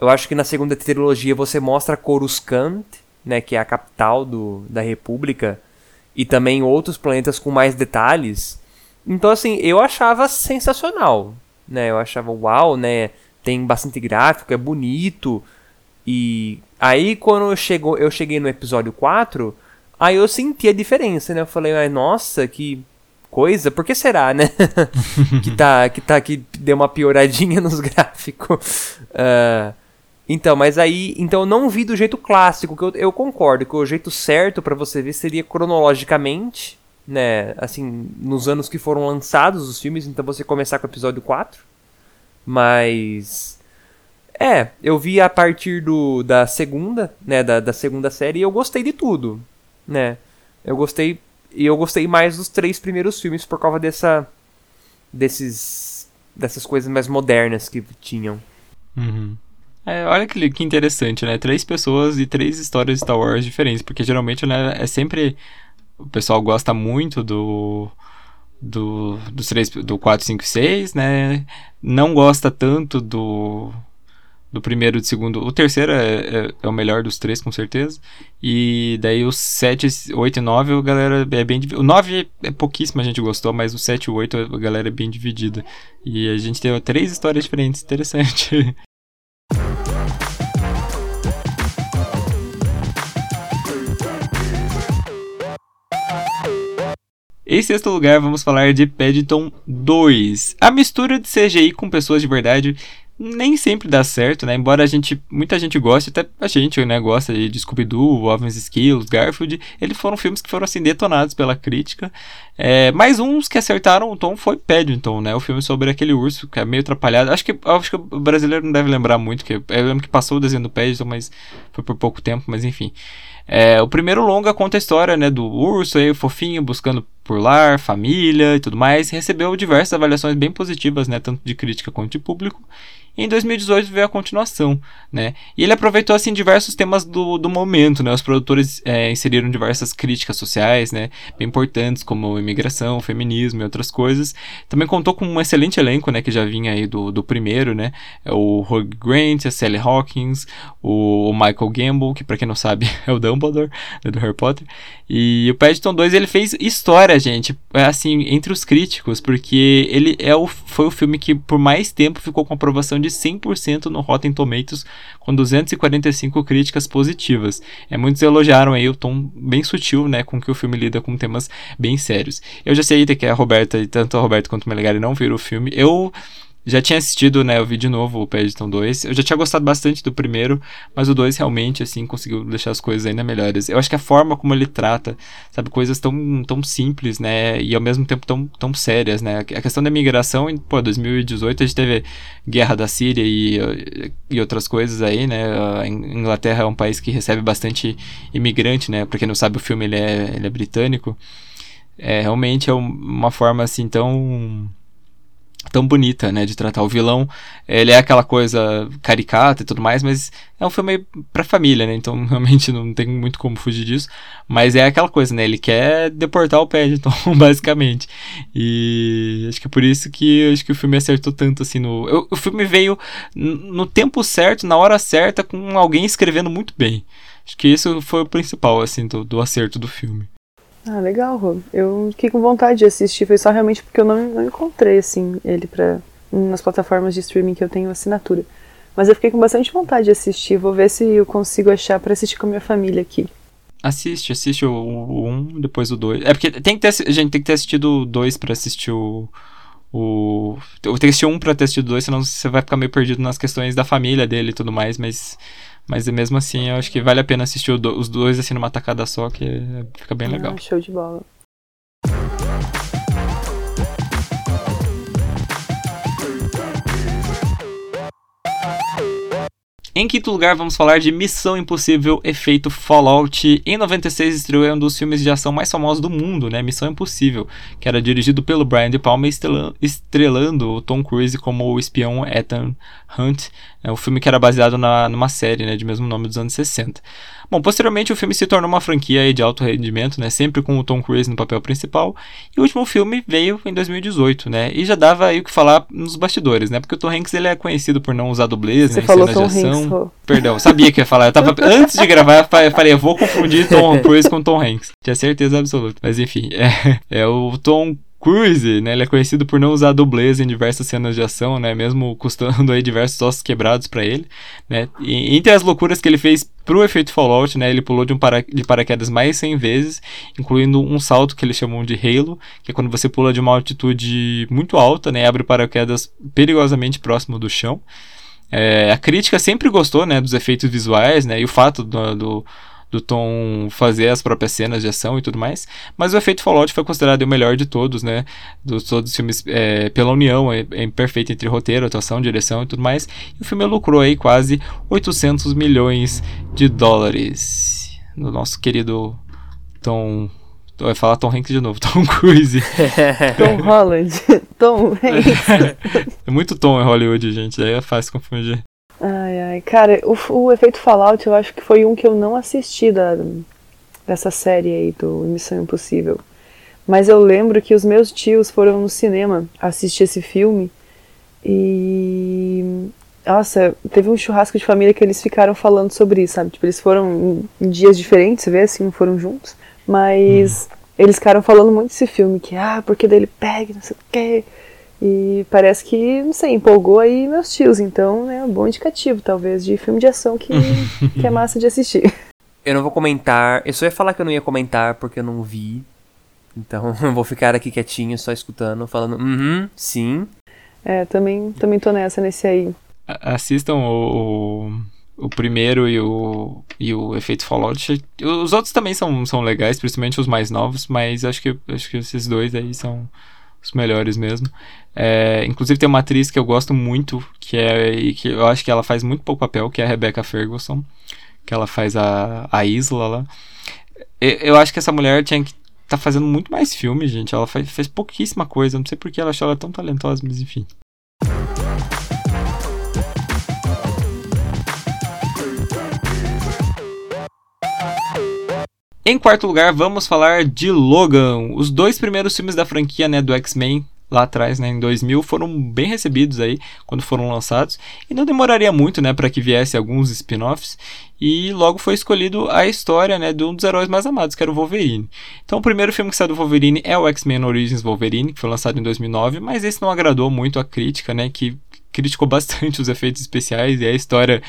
eu acho que na segunda trilogia você mostra Coruscant, né, que é a capital do, da República, e também outros planetas com mais detalhes. Então assim, eu achava sensacional, né? Eu achava uau, né? Tem bastante gráfico, é bonito e Aí quando eu, chego, eu cheguei no episódio 4, aí eu senti a diferença, né? Eu falei, ai, nossa, que coisa, por que será, né? que tá, que tá, que deu uma pioradinha nos gráficos. Uh, então, mas aí, então eu não vi do jeito clássico, que eu, eu concordo que o jeito certo para você ver seria cronologicamente, né? Assim, nos anos que foram lançados os filmes, então você começar com o episódio 4. Mas é, eu vi a partir do, da segunda, né, da, da segunda série e eu gostei de tudo, né? Eu gostei e eu gostei mais dos três primeiros filmes por causa dessa desses dessas coisas mais modernas que tinham. Uhum. É, olha que, que interessante, né? Três pessoas e três histórias de Star Wars diferentes, porque geralmente né, é sempre o pessoal gosta muito do do dos três do 4, 5 e 6, né? Não gosta tanto do do primeiro e do segundo. O terceiro é, é, é, o melhor dos três, com certeza. E daí os 7, 8 e 9, a galera é bem O 9 é pouquíssima gente gostou, mas o 7 e 8 a galera é bem dividida. E a gente tem três histórias diferentes, interessante. Em sexto lugar, vamos falar de Paddington 2. A mistura de CGI com pessoas de verdade nem sempre dá certo, né? Embora a gente, muita gente goste, até a gente, né, gosta de Scooby-Doo, Ovens Skills, Garfield, eles foram filmes que foram assim detonados pela crítica. É, mais uns que acertaram o tom foi Paddington, né? O filme sobre aquele urso que é meio atrapalhado. Acho que, acho que o brasileiro não deve lembrar muito, que eu lembro que passou o desenho do Paddington, mas foi por pouco tempo, mas enfim. É, o primeiro longa conta a história né, do urso aí, fofinho, buscando por lar, família e tudo mais. Recebeu diversas avaliações bem positivas, né, tanto de crítica quanto de público. E em 2018 veio a continuação, né? E ele aproveitou assim diversos temas do, do momento, né? Os produtores é, inseriram diversas críticas sociais, né? Bem importantes como imigração, feminismo e outras coisas. Também contou com um excelente elenco, né? Que já vinha aí do, do primeiro, né? O Hugh Grant, a Sally Hawkins, o Michael Gamble, que para quem não sabe é o Dumbledore né, do Harry Potter. E o Paddington 2 ele fez história, gente, é, assim entre os críticos, porque ele é o, foi o filme que por mais tempo ficou com aprovação de 100% no Rotten Tomatoes, com 245 críticas positivas. É, muitos elogiaram aí o tom bem sutil, né, com que o filme lida com temas bem sérios. Eu já sei que a Roberta, tanto a Roberta quanto o Melegari não viram o filme. Eu já tinha assistido, né? Vi de novo o Paddington 2. Eu já tinha gostado bastante do primeiro, mas o 2 realmente, assim, conseguiu deixar as coisas ainda melhores. Eu acho que a forma como ele trata, sabe, coisas tão, tão simples, né? E ao mesmo tempo tão, tão sérias, né? A questão da imigração, pô, 2018 a gente teve guerra da Síria e, e outras coisas aí, né? A Inglaterra é um país que recebe bastante imigrante, né? Pra quem não sabe, o filme ele é, ele é britânico. É, realmente é uma forma, assim, tão tão bonita, né, de tratar o vilão. Ele é aquela coisa caricata e tudo mais, mas é um filme pra família, né, então realmente não tem muito como fugir disso. Mas é aquela coisa, né, ele quer deportar o Paddington, basicamente. E acho que é por isso que acho que o filme acertou tanto, assim, no... Eu, o filme veio no tempo certo, na hora certa, com alguém escrevendo muito bem. Acho que isso foi o principal, assim, do, do acerto do filme. Ah, legal, Rô. Eu fiquei com vontade de assistir, foi só realmente porque eu não, não encontrei, assim, ele pra, nas plataformas de streaming que eu tenho assinatura. Mas eu fiquei com bastante vontade de assistir, vou ver se eu consigo achar para assistir com a minha família aqui. Assiste, assiste o 1, um, depois o 2. É porque tem que ter, gente tem que ter assistido o 2 pra assistir o. O. Tem que assistir um pra ter assistido o 2, senão você vai ficar meio perdido nas questões da família dele e tudo mais, mas mas mesmo assim, eu acho que vale a pena assistir os dois assim numa tacada só, que fica bem legal. Ah, show de bola. Em quinto lugar, vamos falar de Missão Impossível Efeito Fallout. Em 96 estreou um dos filmes de ação mais famosos do mundo, né? Missão Impossível, que era dirigido pelo Brian De Palma, estrelando o Tom Cruise como o espião Ethan Hunt, é um filme que era baseado na, numa série né, de mesmo nome dos anos 60. Bom, posteriormente o filme se tornou uma franquia de alto rendimento, né, sempre com o Tom Cruise no papel principal, e o último filme veio em 2018, né, e já dava aí o que falar nos bastidores, né, porque o Tom Hanks ele é conhecido por não usar dublês, Você né, falou Tom de ação. Hanks, Perdão, sabia que ia falar, eu tava, antes de gravar eu falei, eu vou confundir Tom Cruise com Tom Hanks, tinha certeza absoluta, mas enfim, é, é o Tom Cruise, né, ele é conhecido por não usar dublês em diversas cenas de ação, né, mesmo custando aí diversos ossos quebrados para ele, né. E, entre as loucuras que ele fez pro efeito Fallout, né, ele pulou de um para, de paraquedas mais 100 vezes, incluindo um salto que eles chamam de halo, que é quando você pula de uma altitude muito alta, né, abre paraquedas perigosamente próximo do chão. É, a crítica sempre gostou, né, dos efeitos visuais, né, e o fato do, do do Tom fazer as próprias cenas de ação e tudo mais. Mas o efeito Fallout foi considerado o melhor de todos, né? Dos todos os filmes é, pela união, é, é entre roteiro, atuação, direção e tudo mais. E o filme lucrou aí quase 800 milhões de dólares. No nosso querido Tom Vai falar Tom Hanks de novo, Tom Cruise. Tom Holland. Tom Hanks. é muito Tom em Hollywood, gente. Aí é fácil confundir. Ai, ai. Cara, o, o efeito Fallout eu acho que foi um que eu não assisti da, dessa série aí do Missão Impossível. Mas eu lembro que os meus tios foram no cinema assistir esse filme e. Nossa, teve um churrasco de família que eles ficaram falando sobre isso, sabe? Tipo, eles foram em, em dias diferentes, você vê assim, não foram juntos. Mas hum. eles ficaram falando muito desse filme, que, ah, porque dele pega, não sei o quê. E parece que, não sei, empolgou aí meus tios. Então é um bom indicativo, talvez, de filme de ação que, que é massa de assistir. Eu não vou comentar. Eu só ia falar que eu não ia comentar porque eu não vi. Então eu vou ficar aqui quietinho, só escutando, falando, uhum, sim. É, também, também tô nessa, nesse aí. Assistam o, o, primeiro e o, e o efeito Fallout. Os outros também são, são legais, principalmente os mais novos, mas acho que, acho que esses dois aí são os melhores mesmo. É, inclusive tem uma atriz que eu gosto muito, que é e que eu acho que ela faz muito pouco papel, que é a Rebecca Ferguson, que ela faz a, a Isla lá. Eu, acho que essa mulher tinha que tá fazendo muito mais filmes, gente. Ela faz, fez pouquíssima coisa. Não sei porque ela achou ela tão talentosa, mas enfim. Em quarto lugar, vamos falar de Logan. Os dois primeiros filmes da franquia, né, do X-Men lá atrás, né, em 2000, foram bem recebidos aí quando foram lançados e não demoraria muito, né, para que viesse alguns spin-offs e logo foi escolhido a história, né, de um dos heróis mais amados, que era o Wolverine. Então, o primeiro filme que saiu do Wolverine é o X-Men Origins Wolverine, que foi lançado em 2009, mas esse não agradou muito a crítica, né, que criticou bastante os efeitos especiais e a história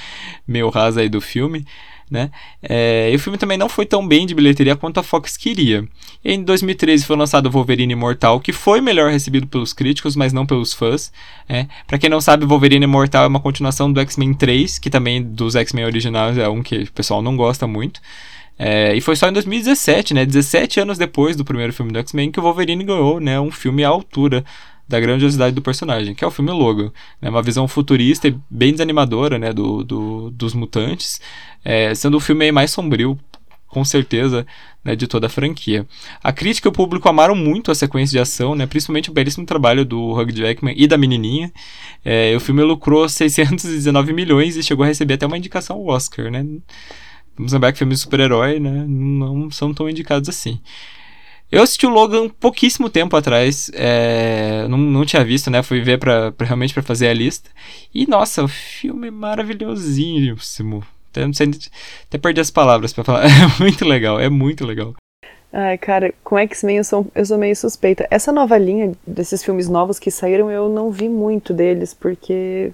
meio rasa aí do filme né? É, e o filme também não foi tão bem de bilheteria quanto a Fox queria. Em 2013 foi lançado Wolverine Imortal, que foi melhor recebido pelos críticos, mas não pelos fãs. É. Para quem não sabe, Wolverine Imortal é uma continuação do X-Men 3, que também dos X-Men originais é um que o pessoal não gosta muito. É, e foi só em 2017, né, 17 anos depois do primeiro filme do X-Men, que o Wolverine ganhou né, um filme à altura da grandiosidade do personagem, que é o filme Logan. Né, uma visão futurista e bem desanimadora né, do, do dos mutantes, é, sendo o filme mais sombrio, com certeza, né, de toda a franquia. A crítica e o público amaram muito a sequência de ação, né, principalmente o belíssimo trabalho do Hugh Jackman e da menininha. É, o filme lucrou 619 milhões e chegou a receber até uma indicação ao Oscar. Né? Vamos lembrar que filmes de super-herói né, não são tão indicados assim. Eu assisti o Logan pouquíssimo tempo atrás, é, não, não tinha visto, né? Fui ver pra, pra realmente para fazer a lista. E nossa, o filme é maravilhosíssimo. Até, não sei, até perdi as palavras para falar. É muito legal, é muito legal. Ai, cara, com X-Men eu sou, eu sou meio suspeita. Essa nova linha desses filmes novos que saíram, eu não vi muito deles, porque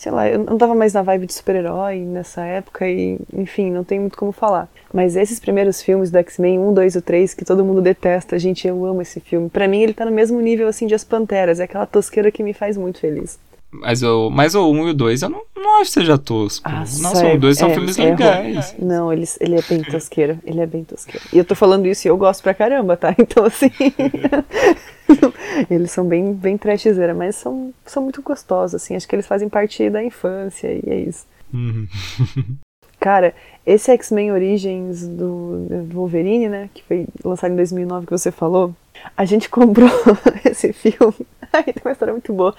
sei lá, eu não tava mais na vibe de super-herói nessa época e, enfim, não tem muito como falar. Mas esses primeiros filmes do X-Men, 1, 2 e 3, que todo mundo detesta, gente, eu amo esse filme. Para mim ele tá no mesmo nível, assim, de As Panteras, é aquela tosqueira que me faz muito feliz. Mas o, mas o 1 e o 2 eu não, não acho que seja tosco. Ah, Nossa, o 2 é, são filmes é, legais. não, ele, ele é bem tosqueiro. Ele é bem tosqueiro. E eu tô falando isso e eu gosto pra caramba, tá? Então, assim. eles são bem, bem trashzeira, mas são, são muito gostosos, assim. Acho que eles fazem parte da infância e é isso. Uhum. Cara, esse X-Men Origins do, Wolverine, né? Que foi lançado em 2009, que você falou. A gente comprou esse filme tem uma história muito boa.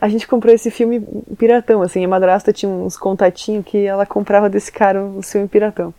A gente comprou esse filme piratão, assim. A madrasta tinha uns contatinhos que ela comprava desse cara o filme piratão.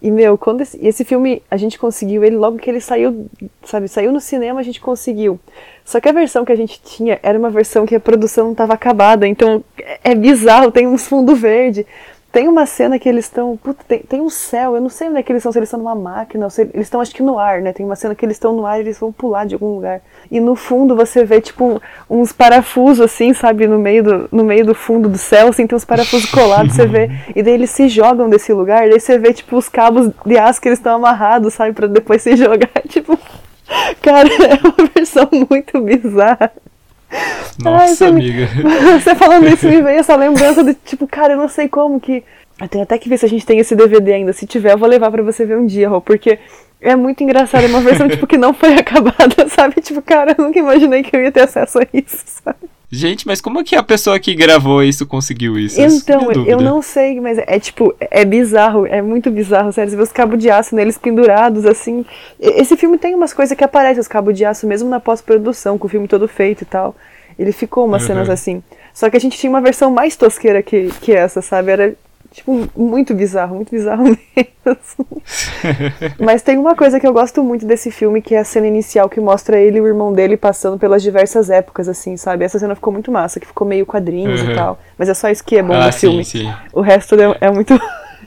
E, meu, quando esse, esse, filme a gente conseguiu ele logo que ele saiu, sabe, saiu no cinema, a gente conseguiu. Só que a versão que a gente tinha era uma versão que a produção não estava acabada, então é, é bizarro, tem uns fundo verde. Tem uma cena que eles estão. Tem, tem um céu, eu não sei onde é que eles estão, se eles estão numa máquina, se eles estão acho que no ar, né? Tem uma cena que eles estão no ar e eles vão pular de algum lugar. E no fundo você vê, tipo, uns parafusos, assim, sabe, no meio do, no meio do fundo do céu, assim, tem uns parafusos colados, você vê. E daí eles se jogam desse lugar, daí você vê, tipo, os cabos de aço que eles estão amarrados, sabe, pra depois se jogar. Tipo. Cara, é uma versão muito bizarra. Nossa, Ai, amiga. Você falando isso me veio essa lembrança de tipo, cara, eu não sei como que. Eu tenho até que ver se a gente tem esse DVD ainda. Se tiver, eu vou levar para você ver um dia, Rô, porque é muito engraçado. É uma versão, tipo, que não foi acabada, sabe? Tipo, cara, eu nunca imaginei que eu ia ter acesso a isso, sabe? Gente, mas como é que a pessoa que gravou isso conseguiu isso? Então, eu não sei, mas é tipo, é bizarro, é muito bizarro, sério. Você vê os cabos de aço neles pendurados, assim. Esse filme tem umas coisas que aparecem os cabos de aço, mesmo na pós-produção, com o filme todo feito e tal. Ele ficou umas uhum. cenas assim. Só que a gente tinha uma versão mais tosqueira que, que essa, sabe? Era Tipo, muito bizarro, muito bizarro mesmo. Mas tem uma coisa que eu gosto muito desse filme, que é a cena inicial que mostra ele e o irmão dele passando pelas diversas épocas, assim, sabe? Essa cena ficou muito massa, que ficou meio quadrinhos uhum. e tal. Mas é só isso que é bom ah, no sim, filme. Sim. O resto é, é muito.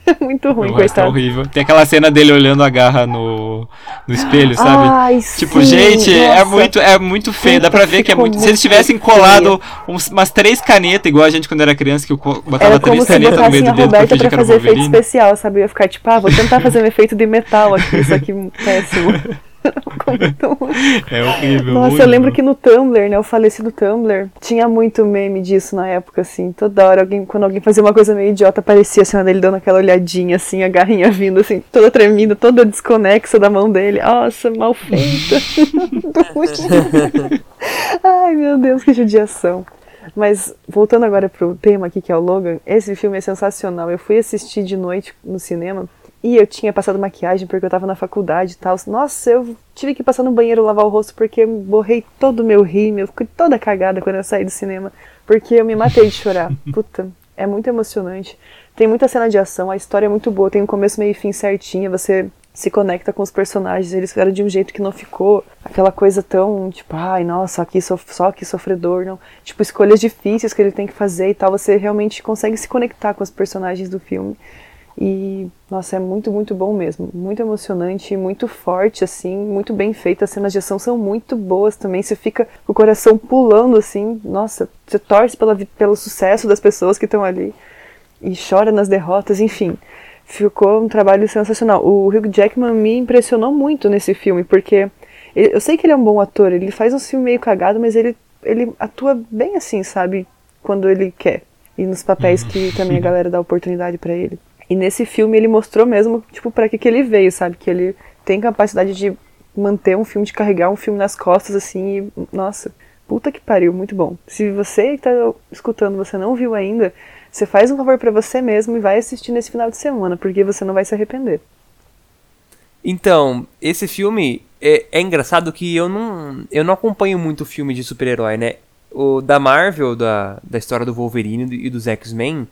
muito ruim, o é coitado. É horrível. Tem aquela cena dele olhando a garra no, no espelho, sabe? Ai, tipo, sim, gente, é nossa. é muito, é muito feio. Dá pra ver que é muito. Se eles tivessem colado uns, umas três canetas, igual a gente quando era criança, que botava era três canetas no meio do dedo pra fingir pra fazer efeito especial, sabe? Eu ia ficar tipo, ah, vou tentar fazer um efeito de metal aqui, isso aqui péssimo. é horrível. Nossa, horrível. eu lembro que no Tumblr, né, o falecido Tumblr, tinha muito meme disso na época, assim. Toda hora, alguém, quando alguém fazia uma coisa meio idiota, aparecia a cena dele dando aquela olhadinha, assim, a garrinha vindo, assim, toda tremida, toda desconexa da mão dele. Nossa, mal feita. Ai, meu Deus, que judiação. Mas voltando agora pro tema aqui que é o Logan, esse filme é sensacional. Eu fui assistir de noite no cinema e eu tinha passado maquiagem porque eu tava na faculdade e tal. Nossa, eu tive que passar no banheiro lavar o rosto porque eu borrei todo o meu rímel, fiquei toda cagada quando eu saí do cinema, porque eu me matei de chorar. Puta, é muito emocionante. Tem muita cena de ação, a história é muito boa, tem um começo, meio e fim certinha, você se conecta com os personagens, eles fizeram de um jeito que não ficou aquela coisa tão, tipo, ai, nossa, aqui só que sofredor, não. Tipo, escolhas difíceis que ele tem que fazer e tal, você realmente consegue se conectar com os personagens do filme. E, nossa, é muito, muito bom mesmo. Muito emocionante, muito forte, assim, muito bem feito. As cenas de ação são muito boas também. Você fica com o coração pulando, assim. Nossa, você torce pela, pelo sucesso das pessoas que estão ali. E chora nas derrotas, enfim ficou um trabalho sensacional. O Hugh Jackman me impressionou muito nesse filme, porque ele, eu sei que ele é um bom ator, ele faz um filme meio cagado, mas ele, ele atua bem assim, sabe? Quando ele quer. E nos papéis que também a galera dá oportunidade para ele. E nesse filme ele mostrou mesmo, tipo, para que, que ele veio, sabe? Que ele tem capacidade de manter um filme, de carregar um filme nas costas, assim, e, nossa, puta que pariu, muito bom. Se você que tá escutando, você não viu ainda, você faz um favor para você mesmo e vai assistir nesse final de semana, porque você não vai se arrepender. Então, esse filme é, é engraçado que eu não, eu não acompanho muito filme de super-herói, né? O da Marvel, da, da história do Wolverine e dos X-Men.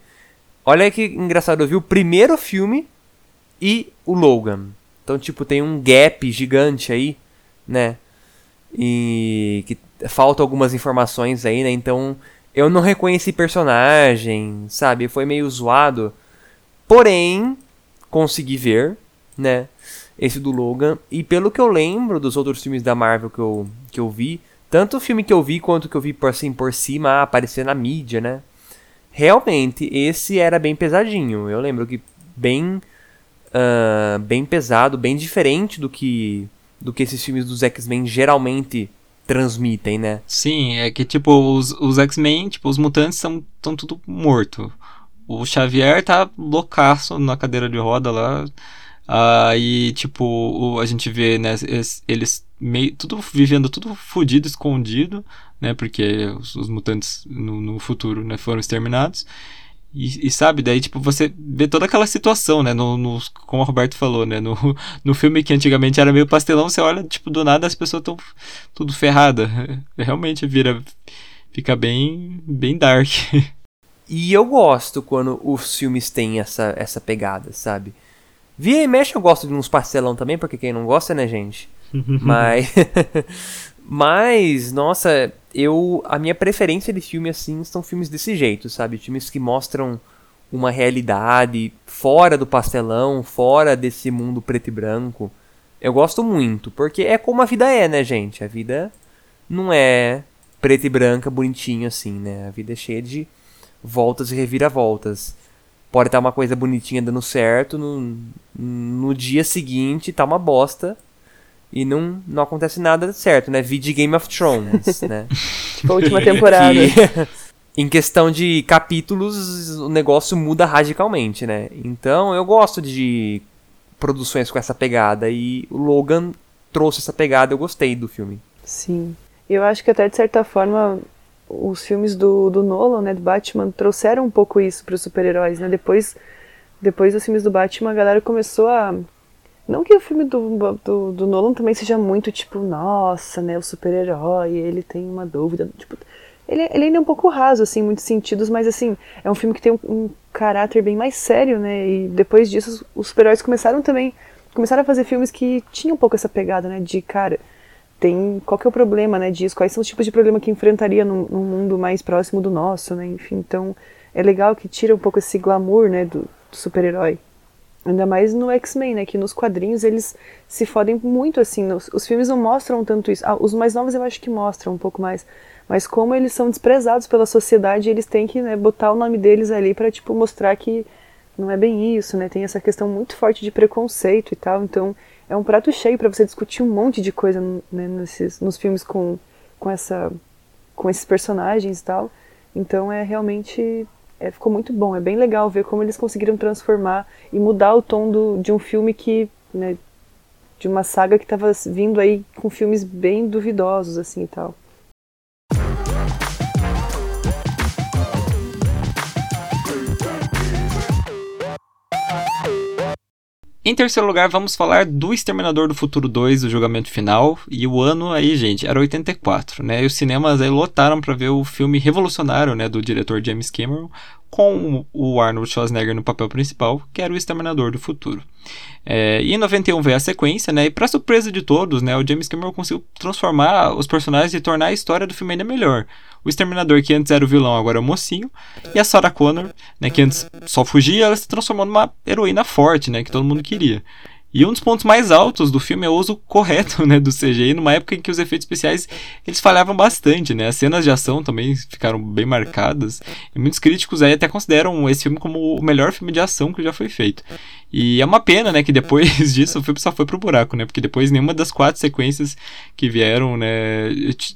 Olha que engraçado, eu vi o primeiro filme e o Logan. Então, tipo, tem um gap gigante aí, né? E que faltam algumas informações aí, né? Então, eu não reconheci personagem, sabe? Foi meio zoado. Porém, consegui ver, né? Esse do Logan. E pelo que eu lembro dos outros filmes da Marvel que eu, que eu vi, tanto o filme que eu vi quanto que eu vi por, assim, por cima, aparecer na mídia, né? Realmente, esse era bem pesadinho. Eu lembro que bem. Uh, bem pesado, bem diferente do que do que esses filmes dos X-Men geralmente transmitem, né? Sim, é que tipo, os, os X-Men, tipo, os mutantes são tão tudo morto. O Xavier tá loucaço na cadeira de roda lá. Aí, tipo, o, a gente vê, né, eles meio, tudo vivendo tudo fudido, escondido, né, porque os, os mutantes no, no, futuro, né, foram exterminados. E, e, sabe, daí, tipo, você vê toda aquela situação, né? No, no, como o Roberto falou, né? No, no filme que antigamente era meio pastelão, você olha, tipo, do nada as pessoas estão tudo ferrada. Realmente vira. Fica bem, bem dark. E eu gosto quando os filmes têm essa, essa pegada, sabe? Via e mexe eu gosto de uns pastelão também, porque quem não gosta, né, gente? Mas. Mas, nossa, eu a minha preferência de filme assim são filmes desse jeito, sabe? Filmes que mostram uma realidade fora do pastelão, fora desse mundo preto e branco. Eu gosto muito, porque é como a vida é, né, gente? A vida não é preta e branca, bonitinho assim, né? A vida é cheia de voltas e reviravoltas. Pode estar uma coisa bonitinha dando certo, no, no dia seguinte tá uma bosta e não, não acontece nada certo, né? Vi de Game of Thrones, né? tipo a última temporada. E, em questão de capítulos, o negócio muda radicalmente, né? Então eu gosto de produções com essa pegada e o Logan trouxe essa pegada, eu gostei do filme. Sim. Eu acho que até de certa forma os filmes do, do Nolan, né, do Batman, trouxeram um pouco isso para os super-heróis, né? Depois, depois dos filmes do Batman, a galera começou a não que o filme do, do, do, Nolan também seja muito tipo, nossa, né, o super-herói, ele tem uma dúvida. Tipo, ele, ele ainda é um pouco raso, assim, em muitos sentidos, mas assim, é um filme que tem um, um caráter bem mais sério, né? E depois disso, os super-heróis começaram também. Começaram a fazer filmes que tinham um pouco essa pegada, né? De, cara, tem. Qual que é o problema, né, disso? Quais são os tipos de problema que enfrentaria num, num mundo mais próximo do nosso, né? Enfim, então é legal que tira um pouco esse glamour, né, do, do super-herói. Ainda mais no X-Men, né? Que nos quadrinhos eles se fodem muito, assim. Nos, os filmes não mostram tanto isso. Ah, os mais novos eu acho que mostram um pouco mais. Mas como eles são desprezados pela sociedade, eles têm que né, botar o nome deles ali para tipo, mostrar que não é bem isso, né? Tem essa questão muito forte de preconceito e tal. Então é um prato cheio para você discutir um monte de coisa né, nesses, nos filmes com, com, essa, com esses personagens e tal. Então é realmente é, ficou muito bom. É bem legal ver como eles conseguiram transformar e mudar o tom do, de um filme que, né, de uma saga que estava vindo aí com filmes bem duvidosos assim e tal. Em terceiro lugar, vamos falar do Exterminador do Futuro 2, o julgamento final. E o ano aí, gente, era 84, né? E os cinemas aí lotaram para ver o filme revolucionário, né, do diretor James Cameron, com o Arnold Schwarzenegger no papel principal, que era o Exterminador do Futuro. É, e em 91 veio a sequência, né? E para surpresa de todos, né, o James Cameron conseguiu transformar os personagens e tornar a história do filme ainda melhor. O Exterminador, que antes era o vilão, agora é o mocinho. E a Sarah Connor, né, que antes só fugia, ela se transformou numa heroína forte, né, que todo mundo queria. E um dos pontos mais altos do filme é o uso correto né, do CGI, numa época em que os efeitos especiais eles falhavam bastante, né? As cenas de ação também ficaram bem marcadas. E muitos críticos aí até consideram esse filme como o melhor filme de ação que já foi feito. E é uma pena, né, que depois disso o filme só foi pro buraco, né? Porque depois nenhuma das quatro sequências que vieram, né,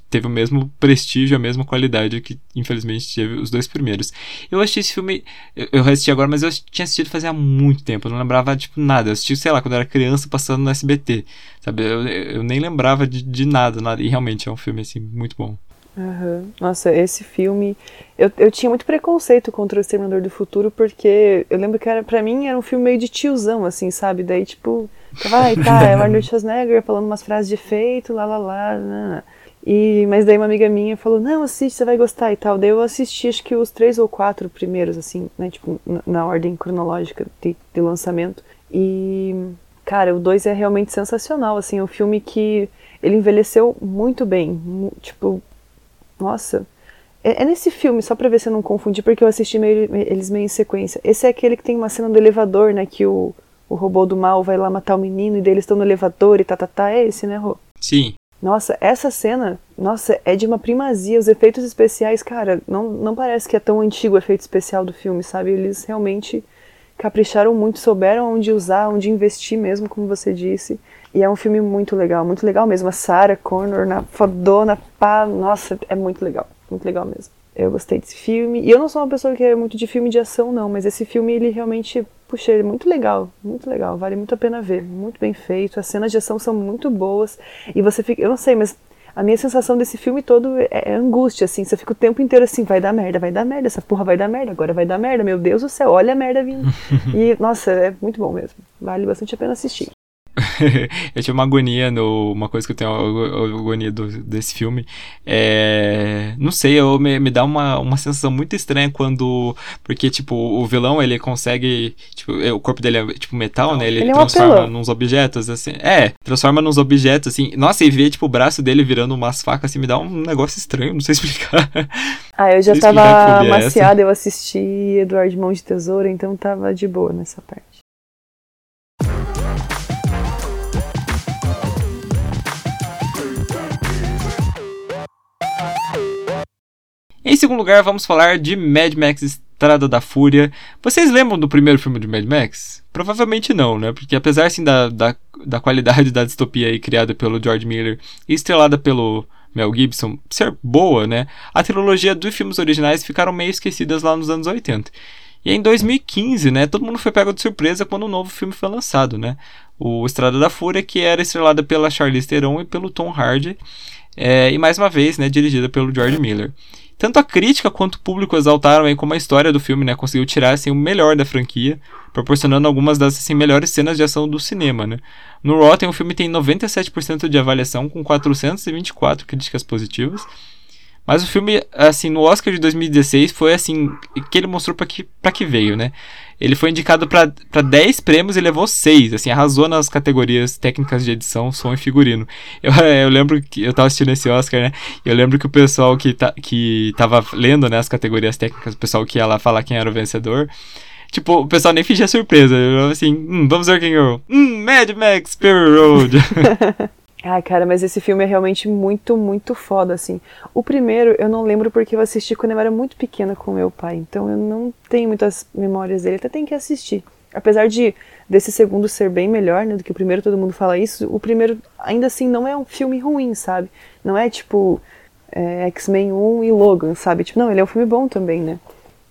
teve o mesmo prestígio, a mesma qualidade que infelizmente teve os dois primeiros. Eu assisti esse filme, eu assisti agora, mas eu tinha assistido fazia muito tempo, eu não lembrava tipo nada. Eu assisti, sei lá, quando eu era criança passando no SBT, sabe? Eu, eu nem lembrava de, de nada, nada, e realmente é um filme assim muito bom. Uhum. Nossa, esse filme. Eu, eu tinha muito preconceito contra o Exterminador do Futuro, porque eu lembro que era, pra mim era um filme meio de tiozão, assim, sabe? Daí, tipo, vai, tá, é o Arnold Schwarzenegger falando umas frases de efeito, lá, lá, lá, lá. E, mas daí uma amiga minha falou, não, assiste, você vai gostar e tal. Daí eu assisti, acho que os três ou quatro primeiros, assim, né, tipo, na, na ordem cronológica de, de lançamento. E, cara, o dois é realmente sensacional, assim, é um filme que ele envelheceu muito bem, tipo, nossa. É, é, nesse filme, só pra ver se eu não confundi, porque eu assisti meio, eles meio em sequência. Esse é aquele que tem uma cena do elevador, né? Que o, o robô do mal vai lá matar o menino e daí eles estão no elevador e tá, tá, tá. É esse, né, Rô? Sim. Nossa, essa cena, nossa, é de uma primazia. Os efeitos especiais, cara, não, não parece que é tão antigo o efeito especial do filme, sabe? Eles realmente capricharam muito, souberam onde usar, onde investir mesmo, como você disse. E é um filme muito legal, muito legal mesmo. A Sarah Connor na fodona, pá, nossa, é muito legal, muito legal mesmo. Eu gostei desse filme. E eu não sou uma pessoa que é muito de filme de ação, não, mas esse filme, ele realmente, puxa, ele é muito legal, muito legal, vale muito a pena ver, muito bem feito. As cenas de ação são muito boas. E você fica, eu não sei, mas a minha sensação desse filme todo é, é, angústia, assim. Você fica o tempo inteiro assim, vai dar merda, vai dar merda, essa porra vai dar merda, agora vai dar merda, meu Deus do céu, olha a merda vindo. e, nossa, é muito bom mesmo. Vale bastante a pena assistir. eu tive uma agonia no. Uma coisa que eu tenho agonia do, desse filme. É. Não sei, eu, me, me dá uma, uma sensação muito estranha quando. Porque, tipo, o vilão ele consegue. Tipo, o corpo dele é tipo metal, né? Ele, ele é transforma nos objetos, assim. É, transforma nos objetos, assim. Nossa, e ver, tipo, o braço dele virando umas facas, assim, me dá um negócio estranho, não sei explicar. Ah, eu já tava maciada, eu assisti Eduardo Mão de Tesoura, então tava de boa nessa parte. Em segundo lugar, vamos falar de Mad Max Estrada da Fúria. Vocês lembram do primeiro filme de Mad Max? Provavelmente não, né? Porque apesar assim, da, da, da qualidade da distopia aí, criada pelo George Miller e estrelada pelo Mel Gibson ser boa, né? A trilogia dos filmes originais ficaram meio esquecidas lá nos anos 80. E em 2015, né, todo mundo foi pego de surpresa quando o um novo filme foi lançado, né? O Estrada da Fúria, que era estrelada pela Charlize Theron e pelo Tom Hardy, é, e mais uma vez, né, dirigida pelo George Miller. Tanto a crítica quanto o público exaltaram aí como a história do filme né, conseguiu tirar assim, o melhor da franquia, proporcionando algumas das assim, melhores cenas de ação do cinema. Né? No Rotten, o filme tem 97% de avaliação, com 424 críticas positivas. Mas o filme, assim, no Oscar de 2016 foi assim, que ele mostrou para que, pra que veio, né? Ele foi indicado para 10 prêmios e levou 6, assim, arrasou nas categorias técnicas de edição, som e figurino. Eu, eu lembro que eu tava assistindo esse Oscar, né? Eu lembro que o pessoal que, tá, que tava lendo, né, as categorias técnicas, o pessoal que ia lá falar quem era o vencedor, Tipo, o pessoal nem fingia surpresa. Assim, hum, vamos ver quem ganhou. Hum, Mad Max Fury Road. Ai, cara, mas esse filme é realmente muito, muito foda, assim. O primeiro eu não lembro porque eu assisti quando eu era muito pequena com meu pai, então eu não tenho muitas memórias dele, até tenho que assistir. apesar de desse segundo ser bem melhor, né, do que o primeiro, todo mundo fala isso, o primeiro ainda assim não é um filme ruim, sabe? Não é tipo é, X-Men 1 e Logan, sabe? Tipo, não, ele é um filme bom também, né?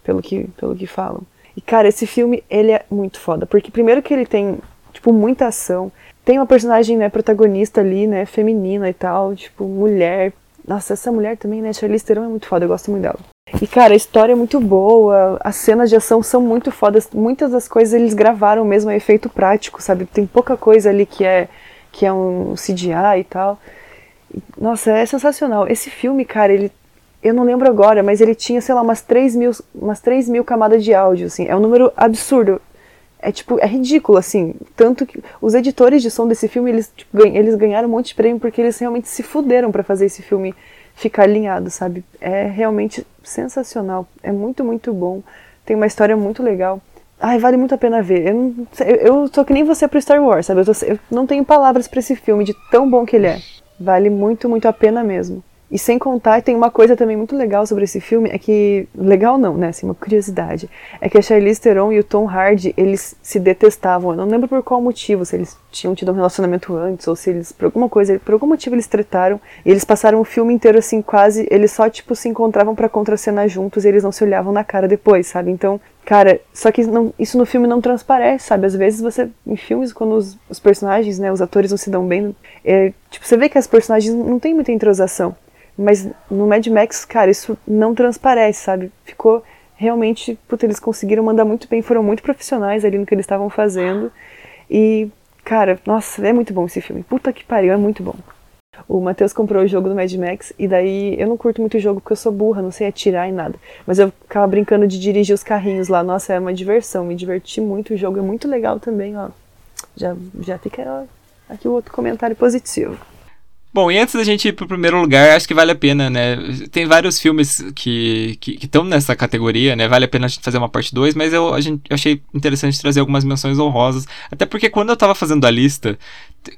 Pelo que, pelo que falam. E cara, esse filme, ele é muito foda, porque primeiro que ele tem, tipo, muita ação, tem uma personagem, né, protagonista ali, né, feminina e tal, tipo, mulher. Nossa, essa mulher também, né, Charlize Theron é muito foda, eu gosto muito dela. E, cara, a história é muito boa, as cenas de ação são muito fodas, muitas das coisas eles gravaram mesmo, é efeito prático, sabe? Tem pouca coisa ali que é, que é um CGI e tal. Nossa, é sensacional. Esse filme, cara, ele. Eu não lembro agora, mas ele tinha, sei lá, umas 3 mil, umas 3 mil camadas de áudio, assim. É um número absurdo. É tipo, é ridículo, assim. Tanto que os editores de som desse filme, eles, tipo, eles ganharam um monte de prêmio porque eles realmente se fuderam para fazer esse filme ficar alinhado, sabe? É realmente sensacional. É muito, muito bom. Tem uma história muito legal. Ai, vale muito a pena ver. Eu, não, eu, eu tô que nem você pro Star Wars, sabe? Eu, tô, eu não tenho palavras para esse filme, de tão bom que ele é. Vale muito, muito a pena mesmo. E sem contar, tem uma coisa também muito legal sobre esse filme, é que... Legal não, né? Assim, uma curiosidade. É que a Charlize Theron e o Tom Hardy, eles se detestavam. Eu não lembro por qual motivo, se eles tinham tido um relacionamento antes, ou se eles, por alguma coisa, por algum motivo eles tretaram. E eles passaram o filme inteiro, assim, quase... Eles só, tipo, se encontravam para contracenar juntos e eles não se olhavam na cara depois, sabe? Então, Cara, só que não, isso no filme não transparece, sabe? Às vezes você, em filmes, quando os, os personagens, né, os atores não se dão bem, é, tipo, você vê que as personagens não tem muita entrosação. Mas no Mad Max, cara, isso não transparece, sabe? Ficou realmente, puta, eles conseguiram mandar muito bem, foram muito profissionais ali no que eles estavam fazendo. E, cara, nossa, é muito bom esse filme. Puta que pariu, é muito bom. O Matheus comprou o jogo do Mad Max e daí eu não curto muito o jogo porque eu sou burra, não sei atirar em nada. Mas eu ficava brincando de dirigir os carrinhos lá. Nossa, é uma diversão, me diverti muito. O jogo é muito legal também, ó. Já, já fica ó, aqui o outro comentário positivo. Bom, e antes da gente ir pro primeiro lugar, acho que vale a pena, né? Tem vários filmes que estão nessa categoria, né? Vale a pena a gente fazer uma parte 2, mas eu, a gente, eu achei interessante trazer algumas menções honrosas. Até porque quando eu tava fazendo a lista,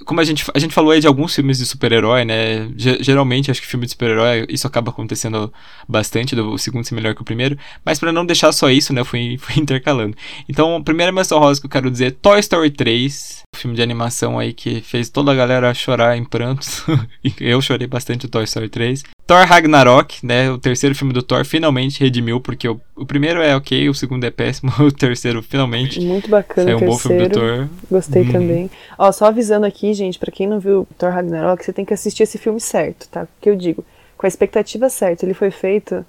como a gente, a gente falou aí de alguns filmes de super-herói, né? Geralmente, acho que filme de super-herói, isso acaba acontecendo bastante, do segundo ser melhor que o primeiro. Mas para não deixar só isso, né? Eu fui, fui intercalando. Então, a primeira menção rosa que eu quero dizer é Toy Story 3. Um filme de animação aí que fez toda a galera chorar em prantos. eu chorei bastante o Toy Story 3. Thor Ragnarok, né? O terceiro filme do Thor finalmente redimiu, porque o, o primeiro é ok, o segundo é péssimo, o terceiro finalmente. Muito bacana, é um bom filme do Thor. Gostei hum. também. Ó, só avisando aqui, gente, para quem não viu Thor Ragnarok, você tem que assistir esse filme certo, tá? Que eu digo, com a expectativa certa. Ele foi feito,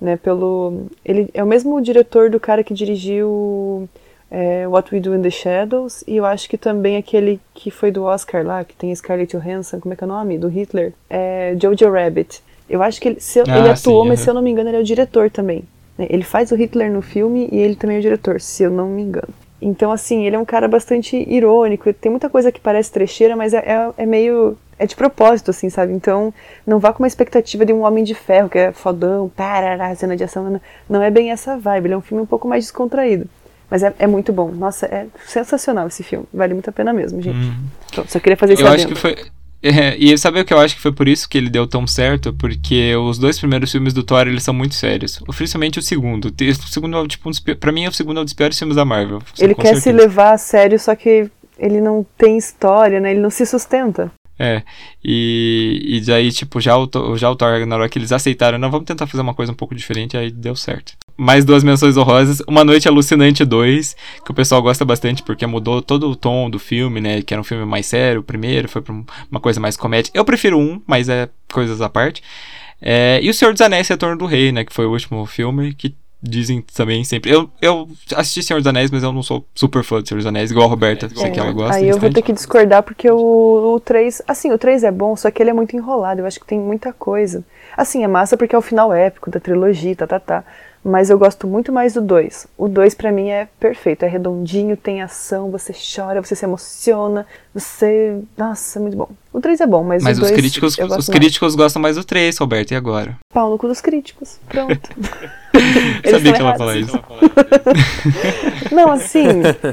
né, pelo. Ele é o mesmo diretor do cara que dirigiu é, What We Do in the Shadows, e eu acho que também aquele que foi do Oscar lá, que tem Scarlett Johansson, como é que é o nome? Do Hitler, é Jojo Rabbit. Eu acho que ele, se, ah, ele atuou, sim, mas se eu não me engano, ele é o diretor também. Né? Ele faz o Hitler no filme e ele também é o diretor, se eu não me engano. Então, assim, ele é um cara bastante irônico, tem muita coisa que parece trecheira, mas é, é, é meio. É de propósito, assim, sabe? Então, não vá com uma expectativa de um homem de ferro, que é fodão, parará, cena de ação. Não, não é bem essa vibe, ele é um filme um pouco mais descontraído. Mas é, é muito bom. Nossa, é sensacional esse filme. Vale muito a pena mesmo, gente. Hum. Então, só queria fazer isso Eu acho que foi. É, e sabe o que eu acho que foi por isso que ele deu tão certo? Porque os dois primeiros filmes do Thor, eles são muito sérios. Principalmente o segundo. O segundo é, tipo, um pra mim, é o segundo é um dos piores filmes da Marvel. Ele quer certeza. se levar a sério, só que ele não tem história, né? Ele não se sustenta. É, e, e daí, tipo, já o, já o Thor Ragnarok, eles aceitaram, não, vamos tentar fazer uma coisa um pouco diferente, aí deu certo. Mais duas menções honrosas, Uma Noite Alucinante 2, que o pessoal gosta bastante, porque mudou todo o tom do filme, né, que era um filme mais sério, o primeiro foi pra uma coisa mais comédia. Eu prefiro um, mas é coisas à parte. É, e O Senhor dos Anéis, Retorno do Rei, né, que foi o último filme, que dizem também sempre. Eu, eu assisti Senhor dos Anéis, mas eu não sou super fã de Senhor dos Anéis, igual a Roberta, é, sei que ela gosta. Aí bastante. eu vou ter que discordar porque o, o 3. Assim, o 3 é bom, só que ele é muito enrolado. Eu acho que tem muita coisa. Assim, é massa porque é o final épico da trilogia, tá, tá, tá mas eu gosto muito mais do 2. O 2 para mim é perfeito, é redondinho, tem ação, você chora, você se emociona, você, nossa, é muito bom. O 3 é bom, mas, mas o 2 os críticos, os mais. críticos gostam mais do 3, Roberto, e agora? Pau no cu dos críticos. Pronto. Sabia que ela ia falar isso. Não, assim,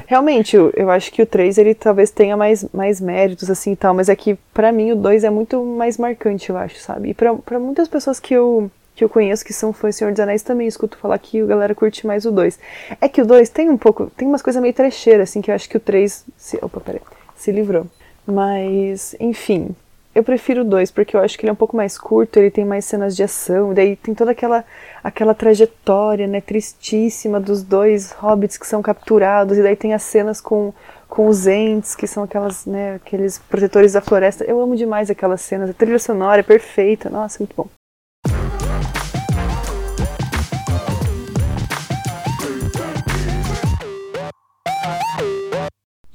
realmente, eu, eu acho que o 3 ele talvez tenha mais, mais méritos assim e tal, mas é que para mim o 2 é muito mais marcante, eu acho, sabe? E para muitas pessoas que eu que eu conheço que são fãs do Senhor dos Anéis também escuto falar que a galera curte mais o 2. É que o 2 tem um pouco, tem umas coisas meio trecheiras, assim, que eu acho que o 3 se, opa, peraí, se livrou. Mas, enfim, eu prefiro o 2 porque eu acho que ele é um pouco mais curto, ele tem mais cenas de ação, daí tem toda aquela aquela trajetória, né, tristíssima dos dois hobbits que são capturados e daí tem as cenas com com os entes, que são aquelas, né, aqueles protetores da floresta. Eu amo demais aquelas cenas. A trilha sonora é perfeita. Nossa, muito bom.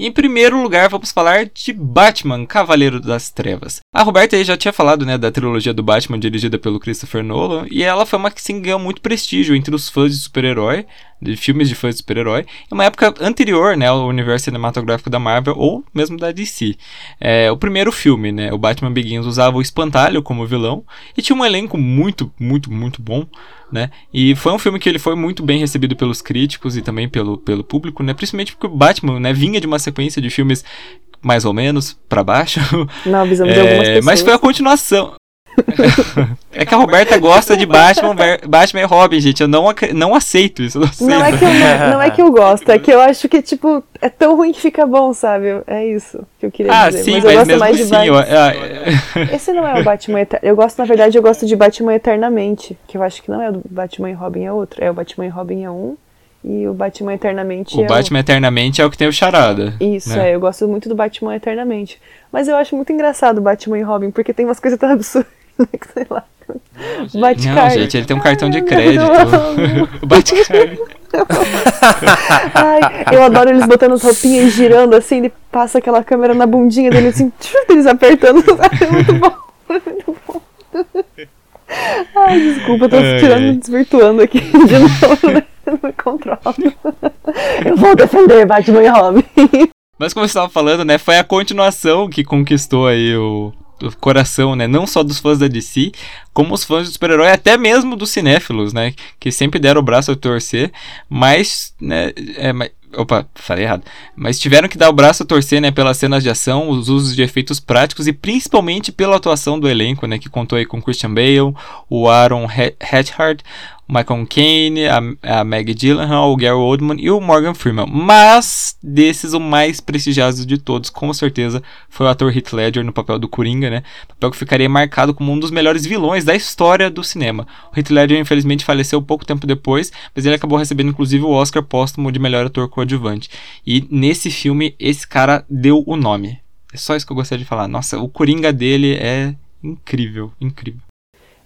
Em primeiro lugar, vamos falar de Batman, Cavaleiro das Trevas. A Roberta aí já tinha falado, né, da trilogia do Batman dirigida pelo Christopher Nolan, e ela foi uma que sim, ganhou muito prestígio entre os fãs de super-herói, de filmes de fãs de super-herói, em uma época anterior, né, ao universo cinematográfico da Marvel ou mesmo da DC. É, o primeiro filme, né, o Batman Begins usava o Espantalho como vilão e tinha um elenco muito, muito, muito bom né? E foi um filme que ele foi muito bem recebido pelos críticos e também pelo, pelo público, né? Principalmente porque o Batman, né, vinha de uma sequência de filmes mais ou menos para baixo. Visão de é, algumas pessoas. Mas foi a continuação. É que a Roberta gosta de Batman, Batman e Robin, gente. Eu não, não aceito isso. Não, aceito. não, é que eu, não é que eu gosto, é que eu acho que, tipo, é tão ruim que fica bom, sabe? É isso que eu queria ah, dizer. Sim, mas, mas eu gosto mesmo mais assim, de Batman. Eu, Esse não é o Batman Eternamente. Eu gosto, na verdade, eu gosto de Batman Eternamente, que eu acho que não é o Batman e Robin, é outro. É o Batman e Robin é um. E o Batman Eternamente o é Batman o... Eternamente é o que tem o charada. Isso, né? é. Eu gosto muito do Batman Eternamente. Mas eu acho muito engraçado o Batman e Robin, porque tem umas coisas tão absurdas. sei lá. Bate não, gente, ele tem um cartão de crédito. Bate Ai, eu adoro eles botando as roupinhas e girando assim, ele passa aquela câmera na bundinha dele assim, eles apertando. É muito bom. Muito bom. Ai, desculpa, eu tô Ai. tirando, desvirtuando aqui de novo, né? Não me controlo. Eu vou defender Batman e Robin. Mas como você estava falando, né, foi a continuação que conquistou aí o, coração, né? Não só dos fãs da DC, como os fãs do super-herói, até mesmo dos cinéfilos, né? Que sempre deram o braço a torcer, mas, né? É, mas, opa, falei errado. Mas tiveram que dar o braço a torcer, né? Pelas cenas de ação, os usos de efeitos práticos e principalmente pela atuação do elenco, né? Que contou aí com Christian Bale, o Aaron Hatchard, Michael Caine, a, a Maggie Gyllenhaal, o Gary Oldman e o Morgan Freeman. Mas desses o mais prestigiado de todos, com certeza, foi o ator Heath Ledger no papel do Coringa, né? Papel que ficaria marcado como um dos melhores vilões da história do cinema. O Heath Ledger infelizmente faleceu pouco tempo depois, mas ele acabou recebendo inclusive o Oscar póstumo de melhor ator coadjuvante. E nesse filme esse cara deu o nome. É só isso que eu gostaria de falar. Nossa, o Coringa dele é incrível, incrível.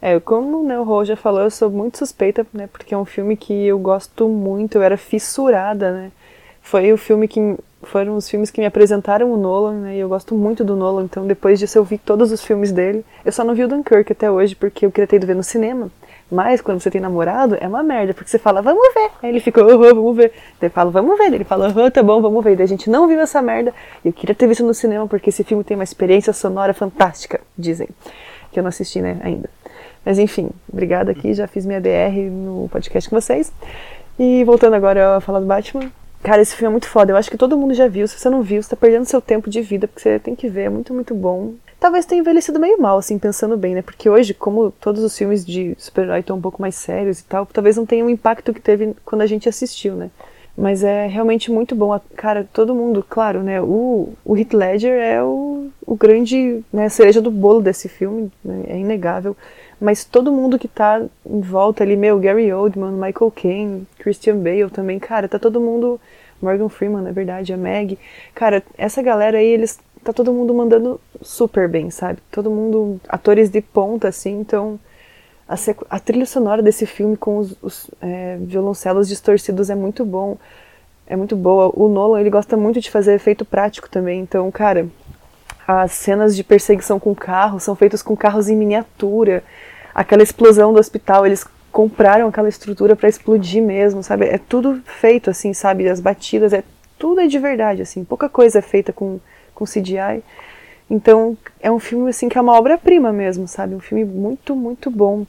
É, como né, o Rô já falou, eu sou muito suspeita, né? Porque é um filme que eu gosto muito, eu era fissurada, né? Foi o filme que foram os filmes que me apresentaram o Nolan, né? E eu gosto muito do Nolan, então depois disso eu vi todos os filmes dele. Eu só não vi o Dunkirk até hoje porque eu queria ter ido ver no cinema. Mas quando você tem namorado, é uma merda, porque você fala, vamos ver. Aí ele fica, uhum, vamos ver. Daí fala, vamos ver. Daí ele fala, aham, tá bom, vamos ver. Daí a gente não viu essa merda. E eu queria ter visto no cinema porque esse filme tem uma experiência sonora fantástica, dizem. Que eu não assisti, né, ainda. Mas enfim, obrigada aqui, já fiz minha DR no podcast com vocês. E voltando agora a falar do Batman. Cara, esse filme é muito foda. Eu acho que todo mundo já viu. Se você não viu, você tá perdendo seu tempo de vida, porque você tem que ver. É muito, muito bom. Talvez tenha envelhecido meio mal, assim, pensando bem, né? Porque hoje, como todos os filmes de super-herói estão um pouco mais sérios e tal, talvez não tenha o impacto que teve quando a gente assistiu, né? Mas é realmente muito bom. Cara, todo mundo, claro, né? O, o Heath Ledger é o, o grande né, cereja do bolo desse filme, né, é inegável mas todo mundo que tá em volta ali, meu, Gary Oldman, Michael Caine, Christian Bale também, cara, tá todo mundo, Morgan Freeman, na verdade, a Meg, cara, essa galera aí, eles, tá todo mundo mandando super bem, sabe? Todo mundo, atores de ponta, assim, então a, a trilha sonora desse filme com os, os é, violoncelos distorcidos é muito bom, é muito boa. O Nolan, ele gosta muito de fazer efeito prático também, então, cara, as cenas de perseguição com carros são feitas com carros em miniatura. Aquela explosão do hospital, eles compraram aquela estrutura para explodir mesmo, sabe? É tudo feito assim, sabe? As batidas, é tudo é de verdade, assim. Pouca coisa é feita com, com CGI. Então, é um filme assim que é uma obra-prima mesmo, sabe? Um filme muito, muito bom.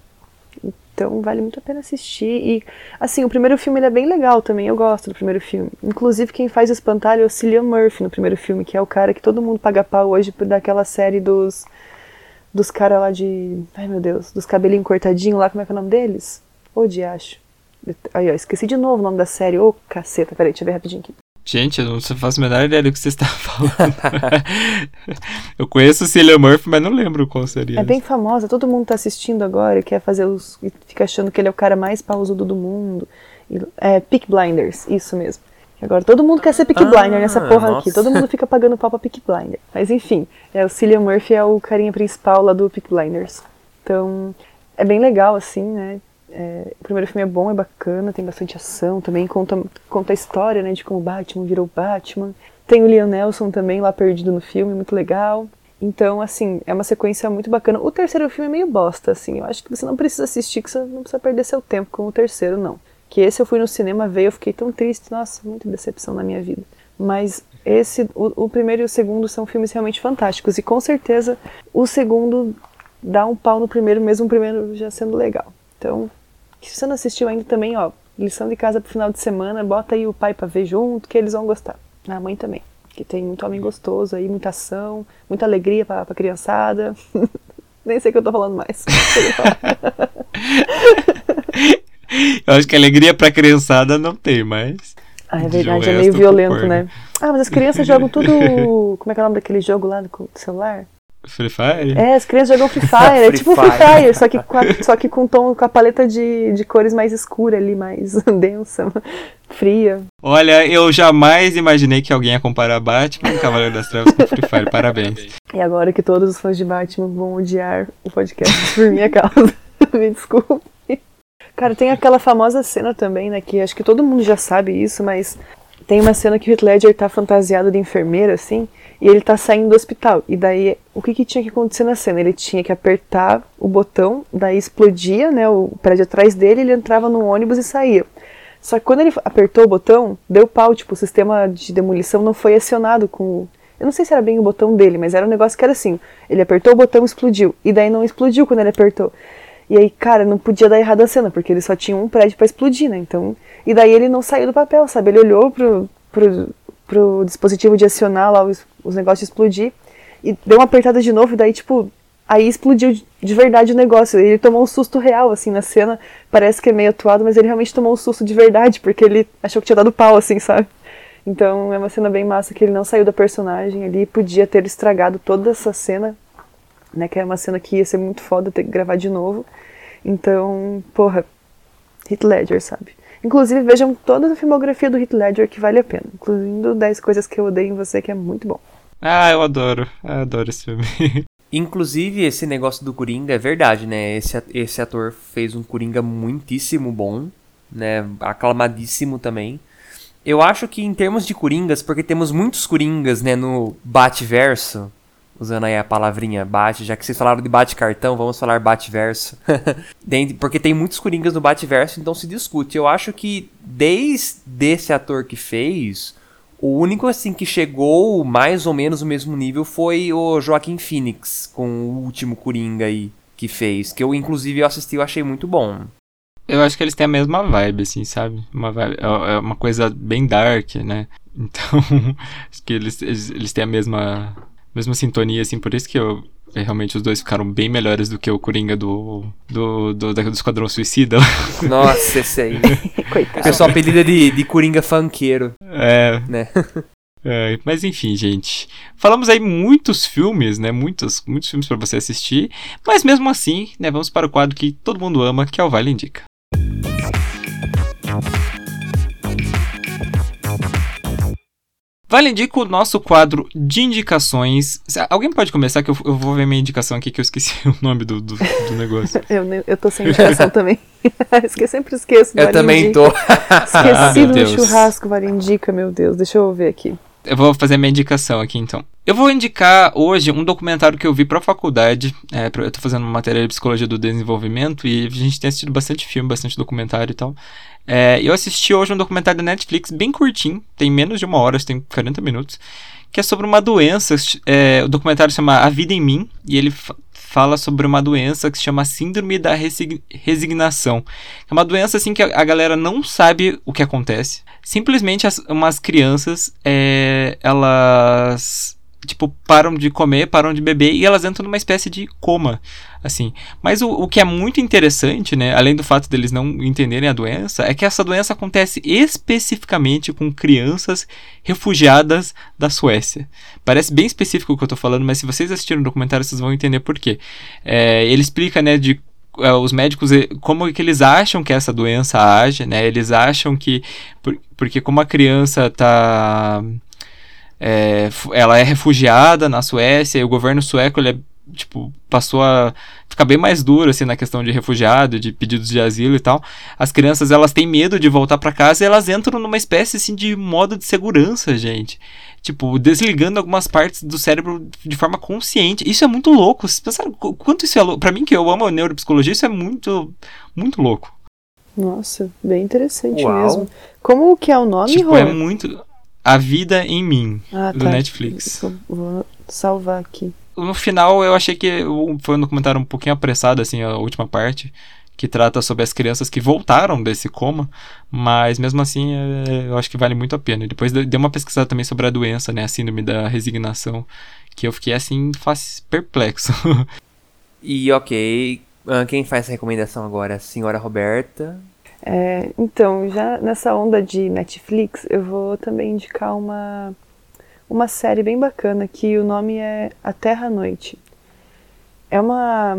Então vale muito a pena assistir. E, assim, o primeiro filme é bem legal também. Eu gosto do primeiro filme. Inclusive, quem faz o espantalho é o Cillian Murphy no primeiro filme, que é o cara que todo mundo paga pau hoje por daquela série dos. Dos caras lá de. Ai meu Deus, dos cabelinhos cortadinhos lá, como é que é o nome deles? Ô, diacho. Aí, ó, esqueci de novo o nome da série. Ô, caceta, peraí, deixa eu ver rapidinho aqui. Gente, eu não faço a menor ideia do que você está falando. eu conheço Cillian Murphy, mas não lembro qual seria. É bem famosa, todo mundo tá assistindo agora e quer fazer os. fica achando que ele é o cara mais pausudo do mundo. É, Peak Blinders, isso mesmo. Agora todo mundo quer ser Peak Ah, Blinder nessa porra nossa. aqui. Todo mundo fica pagando pau pra Peak Blinder. Mas enfim, é, o Cillian Murphy é o carinha principal lá do Peak Blinders. Então, é bem legal, assim, né? É, o primeiro filme é bom, é bacana, tem bastante ação também, conta, conta a história, né, de como o Batman virou Batman. Tem o Liam Nelson também lá perdido no filme, muito legal. Então, assim, é uma sequência muito bacana. O terceiro filme é meio bosta, assim. Eu acho que você não precisa assistir, que você não precisa perder seu tempo com o terceiro, não. Que esse eu fui no cinema ver, eu fiquei tão triste, nossa, muita decepção na minha vida. Mas esse, o, o primeiro e o segundo são filmes realmente fantásticos. E com certeza o segundo dá um pau no primeiro, mesmo o primeiro já sendo legal. Então, se você não assistiu ainda também, ó, lição de casa pro final de semana, bota aí o pai pra ver junto, que eles vão gostar. A mãe também. Que tem muito homem gostoso aí, muita ação, muita alegria pra, pra criançada. Nem sei o que eu tô falando mais. Eu acho que alegria pra criançada não tem, mas. Ah, é De verdade, é meio violento, concordo. né? Ah, mas as crianças jogam tudo. Como é que é o nome daquele jogo lá do celular? Free Fire? É, as crianças jogam Free Fire, é Free tipo Free Fire. Fire, só que com, a- só que com tom, com a paleta de, de cores mais escura ali, mais densa, fria. Olha, eu jamais imaginei que alguém ia comparar Batman e Cavaleiro das Trevas com Free Fire. Parabéns. E agora que todos os fãs de Batman vão odiar o podcast por minha causa. Me desculpe. Cara, tem aquela famosa cena também, né? Que acho que todo mundo já sabe isso, mas tem uma cena que o Heath Ledger tá fantasiado de enfermeiro, assim, e ele tá saindo do hospital. E daí, o que que tinha que acontecer na cena? Ele tinha que apertar o botão, daí explodia, né? O prédio atrás dele, ele entrava no ônibus e saía. Só que quando ele apertou o botão, deu pau, tipo, o sistema de demolição não foi acionado com. Eu não sei se era bem o botão dele, mas era um negócio que era assim. Ele apertou o botão explodiu. E daí não explodiu quando ele apertou. E aí, cara, não podia dar errado a cena, porque ele só tinha um prédio pra explodir, né? Então. E daí ele não saiu do papel, sabe? Ele olhou pro, pro, pro dispositivo de acionar lá os, os negócios explodir e deu uma apertada de novo, e daí, tipo, aí explodiu de- de verdade o negócio. Ele tomou um susto real, assim, na cena. Parece que é meio atuado, mas ele realmente tomou um susto de verdade, porque ele achou que tinha dado pau, assim, sabe? Então é uma cena bem massa que ele não saiu da personagem ali e podia ter estragado toda essa cena, né? Que é uma cena que ia ser muito foda ter que gravar de novo. Então, porra, Heath Ledger, sabe? Inclusive, vejam toda a filmografia do Heath Ledger que vale a pena, incluindo 10 coisas que eu odeio em você, que é muito bom. Ah, eu adoro. Eu adoro esse filme. Inclusive, esse negócio do Coringa é verdade, né? Esse, esse ator fez um Coringa muitíssimo bom, né? Aclamadíssimo também. Eu acho que em termos de Coringas, porque temos muitos Coringas, né, no Bate-verso, usando aí a palavrinha bate, já que vocês falaram de bate-cartão, vamos falar bate-verso. Porque tem muitos Coringas no bate-verso, então se discute. Eu acho que desde esse ator que fez, o único assim que chegou mais ou menos no mesmo nível foi o Joaquim Phoenix, com o último Coringa aí que fez, que eu inclusive eu assisti e achei muito bom. Eu acho que eles têm a mesma vibe, assim, sabe? Uma vibe, é é uma coisa bem dark, né? Então, acho que eles, eles, eles têm a mesma, mesma sintonia, assim, por isso que eu, é, realmente os dois ficaram bem melhores do que o Coringa do, do, do, do Esquadrão Suicida. Nossa, esse aí. Coitado. pessoal apelida de, de Coringa funkeiro, É, né? É, mas enfim, gente. Falamos aí muitos filmes, né? Muitos, muitos filmes pra você assistir. Mas mesmo assim, né? Vamos para o quadro que todo mundo ama, que é o Vale Indica. Vale Indica o nosso quadro de indicações. Alguém pode começar que eu, eu vou ver minha indicação aqui que eu esqueci o nome do, do, do negócio. Eu, eu tô sem indicação também. Esque- sempre esqueço. do Eu também Indica. tô. Esqueci Ah, do Deus. churrasco, vale indica, meu Deus. Deixa eu ver aqui. Eu vou fazer minha indicação aqui então. Eu vou indicar hoje um documentário que eu vi pra faculdade. É, eu tô fazendo uma matéria de psicologia do desenvolvimento e a gente tem assistido bastante filme, bastante documentário e tal. É, eu assisti hoje um documentário da Netflix bem curtinho, tem menos de uma hora, tem 40 minutos, que é sobre uma doença. é, o documentário se chama A Vida em Mim e ele fa- fala sobre uma doença que se chama Síndrome da Resig- Resignação. É uma doença assim que a galera não sabe o que acontece. Simplesmente as, umas crianças, é, elas tipo, param de comer, param de beber e elas entram numa espécie de coma, assim. Mas o, o que é muito interessante, né, além do fato deles não entenderem a doença, é que essa doença acontece especificamente com crianças refugiadas da Suécia. Parece bem específico o que eu tô falando, mas se vocês assistiram o documentário, vocês vão entender por quê. É, ele explica, né, de é, os médicos como que eles acham que essa doença age, né? Eles acham que porque como a criança tá é, ela é refugiada na Suécia e o governo sueco ele é, tipo passou a ficar bem mais duro assim na questão de refugiado, de pedidos de asilo e tal. As crianças elas têm medo de voltar para casa e elas entram numa espécie assim de modo de segurança, gente tipo, desligando algumas partes do cérebro de forma consciente. Isso é muito louco. Vocês pensaram quanto isso é louco? Pra mim, que eu amo a neuropsicologia, isso é muito, muito louco. Nossa, bem interessante Uau. mesmo. Como que é o nome, tipo, é muito... A Vida em Mim, ah, do tá. Netflix. Vou salvar aqui. No final, eu achei que foi um documentário um pouquinho apressado, assim, a última parte que trata sobre as crianças que voltaram desse coma, mas mesmo assim é, eu acho que vale muito a pena. E depois dei uma pesquisada também sobre a doença, né, a síndrome da resignação, que eu fiquei assim perplexo. e ok, ah, quem faz essa recomendação agora? A senhora Roberta. É, então, já nessa onda de Netflix, eu vou também indicar uma, uma série bem bacana que o nome é A Terra à Noite. É uma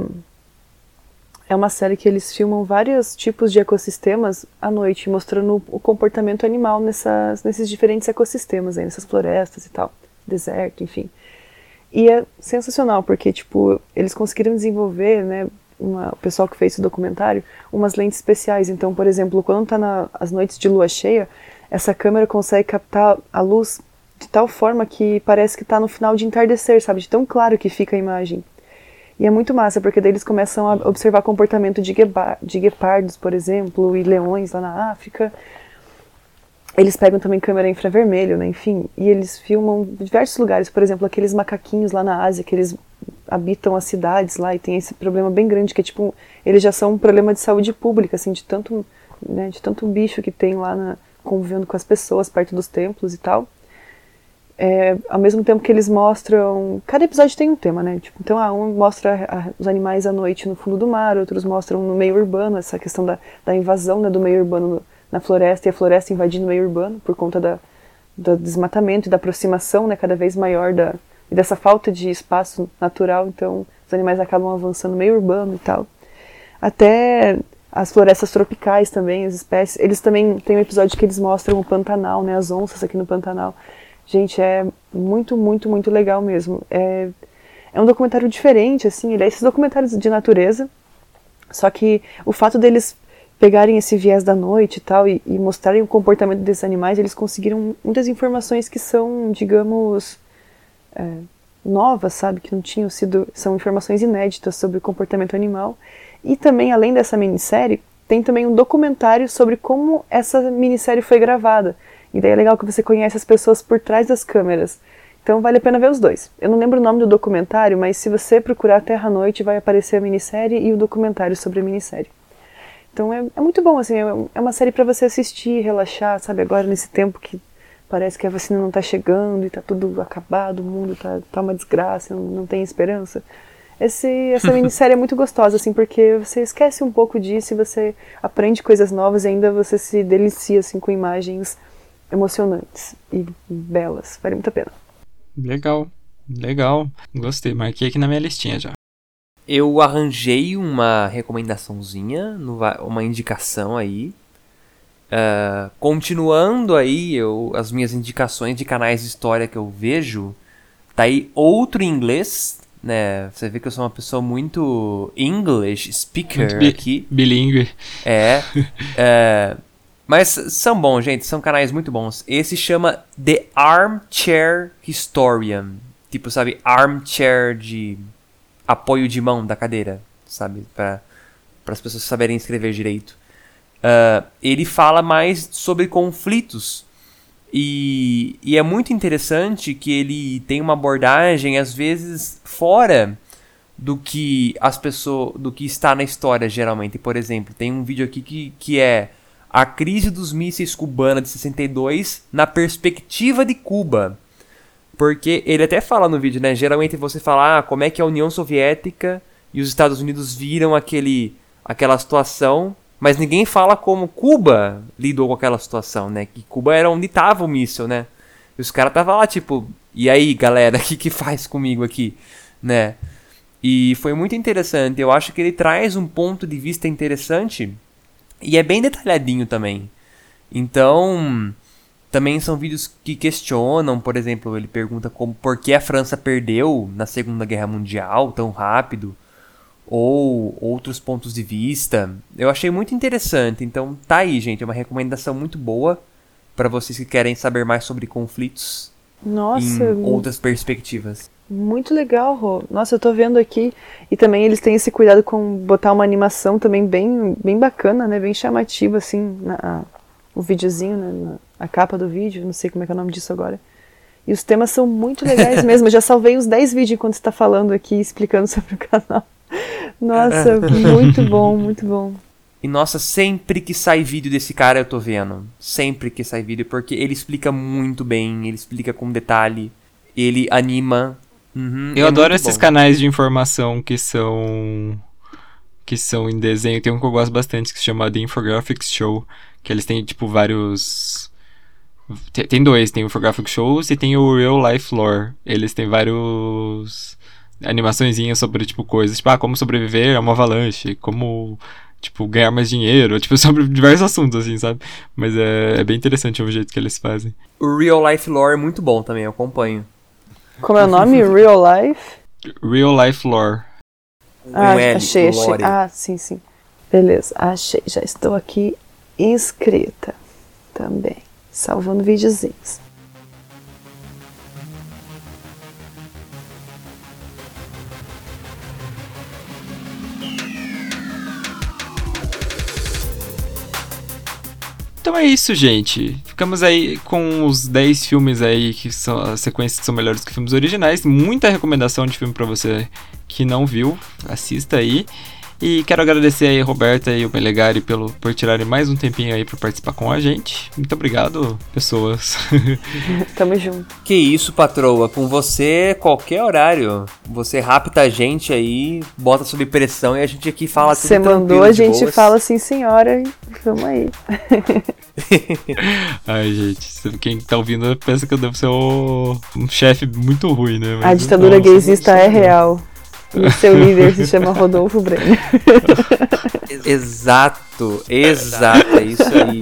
é uma série que eles filmam vários tipos de ecossistemas à noite, mostrando o comportamento animal nessas, nesses diferentes ecossistemas, aí, nessas florestas e tal, deserto, enfim. E é sensacional, porque, tipo, eles conseguiram desenvolver, né, uma, o pessoal que fez esse documentário, umas lentes especiais. Então, por exemplo, quando está nas noites de lua cheia, essa câmera consegue captar a luz de tal forma que parece que está no final de entardecer, sabe? De tão claro que fica a imagem. E é muito massa, porque daí eles começam a observar comportamento de, de guepardos, por exemplo, e leões lá na África. Eles pegam também câmera infravermelho, né? Enfim, e eles filmam diversos lugares, por exemplo, aqueles macaquinhos lá na Ásia, que eles habitam as cidades lá e tem esse problema bem grande, que é tipo, eles já são um problema de saúde pública, assim, de tanto, né, de tanto bicho que tem lá na, convivendo com as pessoas perto dos templos e tal é, ao mesmo tempo que eles mostram. Cada episódio tem um tema, né? Tipo, então, ah, um mostra a, os animais à noite no fundo do mar, outros mostram no meio urbano, essa questão da, da invasão né, do meio urbano no, na floresta e a floresta invadindo o meio urbano por conta da, do desmatamento e da aproximação né, cada vez maior da, e dessa falta de espaço natural. Então, os animais acabam avançando meio urbano e tal. Até as florestas tropicais também, as espécies. Eles também têm um episódio que eles mostram o Pantanal, né, as onças aqui no Pantanal. Gente, é muito, muito, muito legal mesmo. É, é um documentário diferente, assim, ele é esses documentários de natureza, só que o fato deles pegarem esse viés da noite e tal e, e mostrarem o comportamento desses animais, eles conseguiram muitas informações que são, digamos, é, novas, sabe? Que não tinham sido. São informações inéditas sobre o comportamento animal. E também, além dessa minissérie, tem também um documentário sobre como essa minissérie foi gravada. E daí é legal que você conhece as pessoas por trás das câmeras. Então vale a pena ver os dois. Eu não lembro o nome do documentário, mas se você procurar Terra Noite, vai aparecer a minissérie e o documentário sobre a minissérie. Então é, é muito bom, assim, é, é uma série para você assistir, relaxar, sabe? Agora nesse tempo que parece que a vacina não tá chegando e tá tudo acabado, o mundo tá, tá uma desgraça, não, não tem esperança. Esse, essa minissérie é muito gostosa, assim, porque você esquece um pouco disso e você aprende coisas novas e ainda você se delicia, assim, com imagens emocionantes e belas. Vale muito a pena. Legal, legal. Gostei, marquei aqui na minha listinha já. Eu arranjei uma recomendaçãozinha, uma indicação aí. Uh, continuando aí eu, as minhas indicações de canais de história que eu vejo, tá aí outro inglês, né? Você vê que eu sou uma pessoa muito English speaker muito bi aqui. Bilingue. É. uh, Mas são bons, gente, são canais muito bons. Esse chama The Armchair Historian. Tipo, sabe, armchair de apoio de mão da cadeira, sabe? Para as pessoas saberem escrever direito. Uh, ele fala mais sobre conflitos. E, e é muito interessante que ele tem uma abordagem, às vezes, fora do que as pessoas. do que está na história, geralmente. Por exemplo, tem um vídeo aqui que, que é a crise dos mísseis cubana de 62 na perspectiva de Cuba. Porque ele até fala no vídeo, né? Geralmente você fala, ah, como é que a União Soviética e os Estados Unidos viram aquele, aquela situação, mas ninguém fala como Cuba lidou com aquela situação, né? Que Cuba era onde tava o míssil, né? E os caras estavam lá, tipo, e aí, galera, o que que faz comigo aqui, né? E foi muito interessante. Eu acho que ele traz um ponto de vista interessante e é bem detalhadinho também. Então, também são vídeos que questionam, por exemplo, ele pergunta como por que a França perdeu na Segunda Guerra Mundial tão rápido, ou outros pontos de vista. Eu achei muito interessante, então tá aí, gente, é uma recomendação muito boa para vocês que querem saber mais sobre conflitos Nossa, em outras perspectivas. muito legal, Rô. Nossa, eu tô vendo aqui. E também eles têm esse cuidado com botar uma animação também bem, bem bacana, né? Bem chamativa, assim, na, o videozinho, né? A capa do vídeo, não sei como é que é o nome disso agora. E os temas são muito legais mesmo. Eu já salvei uns 10 vídeos enquanto você tá falando aqui, explicando sobre o canal. Nossa, muito bom, muito bom. E nossa, sempre que sai vídeo desse cara eu tô vendo. Sempre que sai vídeo, porque ele explica muito bem, ele explica com detalhe, ele anima. Uhum, Eu é adoro esses bom. canais de informação que são que são em desenho. Tem um que eu gosto bastante que se chama The Infographics Show, que eles têm tipo vários te- tem dois, tem o Infographic Shows e tem o Real Life Lore. Eles têm vários animaçõezinhas sobre tipo coisas, tipo, ah, como sobreviver a uma avalanche, como tipo ganhar mais dinheiro, tipo sobre diversos assuntos assim, sabe? Mas é, é bem interessante o jeito que eles fazem. O Real Life Lore é muito bom também, eu acompanho. Como é o nome? Real Life? Real Life Lore. Ah, Um L, achei, achei. Lore. Ah, sim, sim. Beleza, achei. Já estou aqui inscrita também. Salvando videozinhos. Então é isso, gente. Ficamos aí com os 10 filmes aí que são as sequências que são melhores que filmes originais. Muita recomendação de filme pra você que não viu, assista aí. E quero agradecer aí a Roberta e o Melegari pelo, por tirarem mais um tempinho aí pra participar com a gente. Muito obrigado, pessoas. Tamo junto. Que isso, patroa, com você, qualquer horário. Você rapta a gente aí, bota sob pressão e a gente aqui fala tudo Você mandou, a gente boas. fala assim, senhora, e vamos aí. Ai, gente, quem tá ouvindo pensa que eu devo ser o- um chefe muito ruim, né? A Mas ditadura não, sou- gaysista é real. E seu líder se chama Rodolfo Brenner. Exato, exato, é isso aí.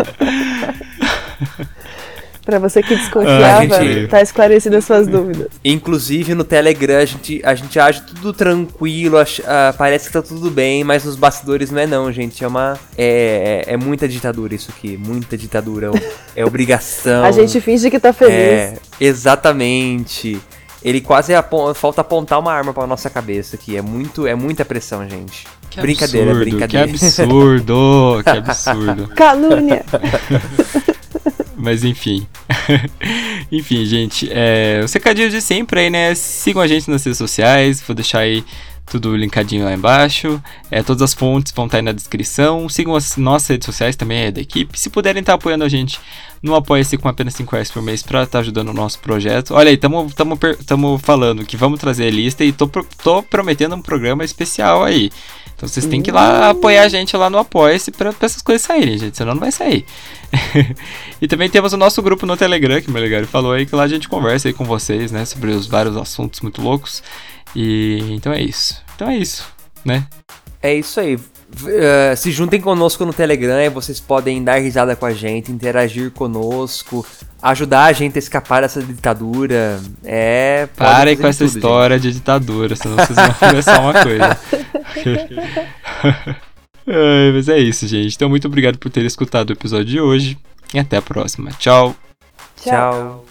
Pra você que desconfiava, Ah, gente- tá esclarecido as suas dúvidas. Inclusive no Telegram a gente, a gente age tudo tranquilo, ach- ah, parece que tá tudo bem, mas nos bastidores não é não, gente. É uma. É, é, é muita ditadura isso aqui, muita ditadura. É obrigação. A gente finge que tá feliz. É, exatamente. Ele quase apon- falta apontar uma arma pra nossa cabeça aqui. É muito, é muita pressão, gente. Que brincadeira, absurdo, brincadeira. Que absurdo, que absurdo. Calúnia! Mas enfim. enfim, gente. É, os recadinhos de sempre aí, né? Sigam a gente nas redes sociais. Vou deixar aí tudo linkadinho lá embaixo. É, todas as fontes vão estar aí na descrição. Sigam as nossas redes sociais também, é da equipe. Se puderem estar apoiando a gente no Apoia-se com apenas 5 reais por mês pra estar ajudando o nosso projeto. Olha aí, estamos falando que vamos trazer a lista e tô, tô prometendo um programa especial aí. Então vocês têm que ir lá apoiar a gente lá no Apoia-se pra, pra essas coisas saírem, gente. Senão não vai sair. e também temos o nosso grupo no Telegram, que o Melegari falou aí, que lá a gente conversa aí com vocês, né? Sobre os vários assuntos muito loucos. E então é isso. Então é isso, né? É isso aí. Eh, se juntem conosco no Telegram, vocês podem dar risada com a gente, interagir conosco, ajudar a gente a escapar dessa ditadura. É. Parem com essa tudo, história de ditadura, senão vocês vão começar uma coisa. Ai, mas é isso, gente. Então, muito obrigado por ter escutado o episódio de hoje. E até a próxima. Tchau. gente. Tchau.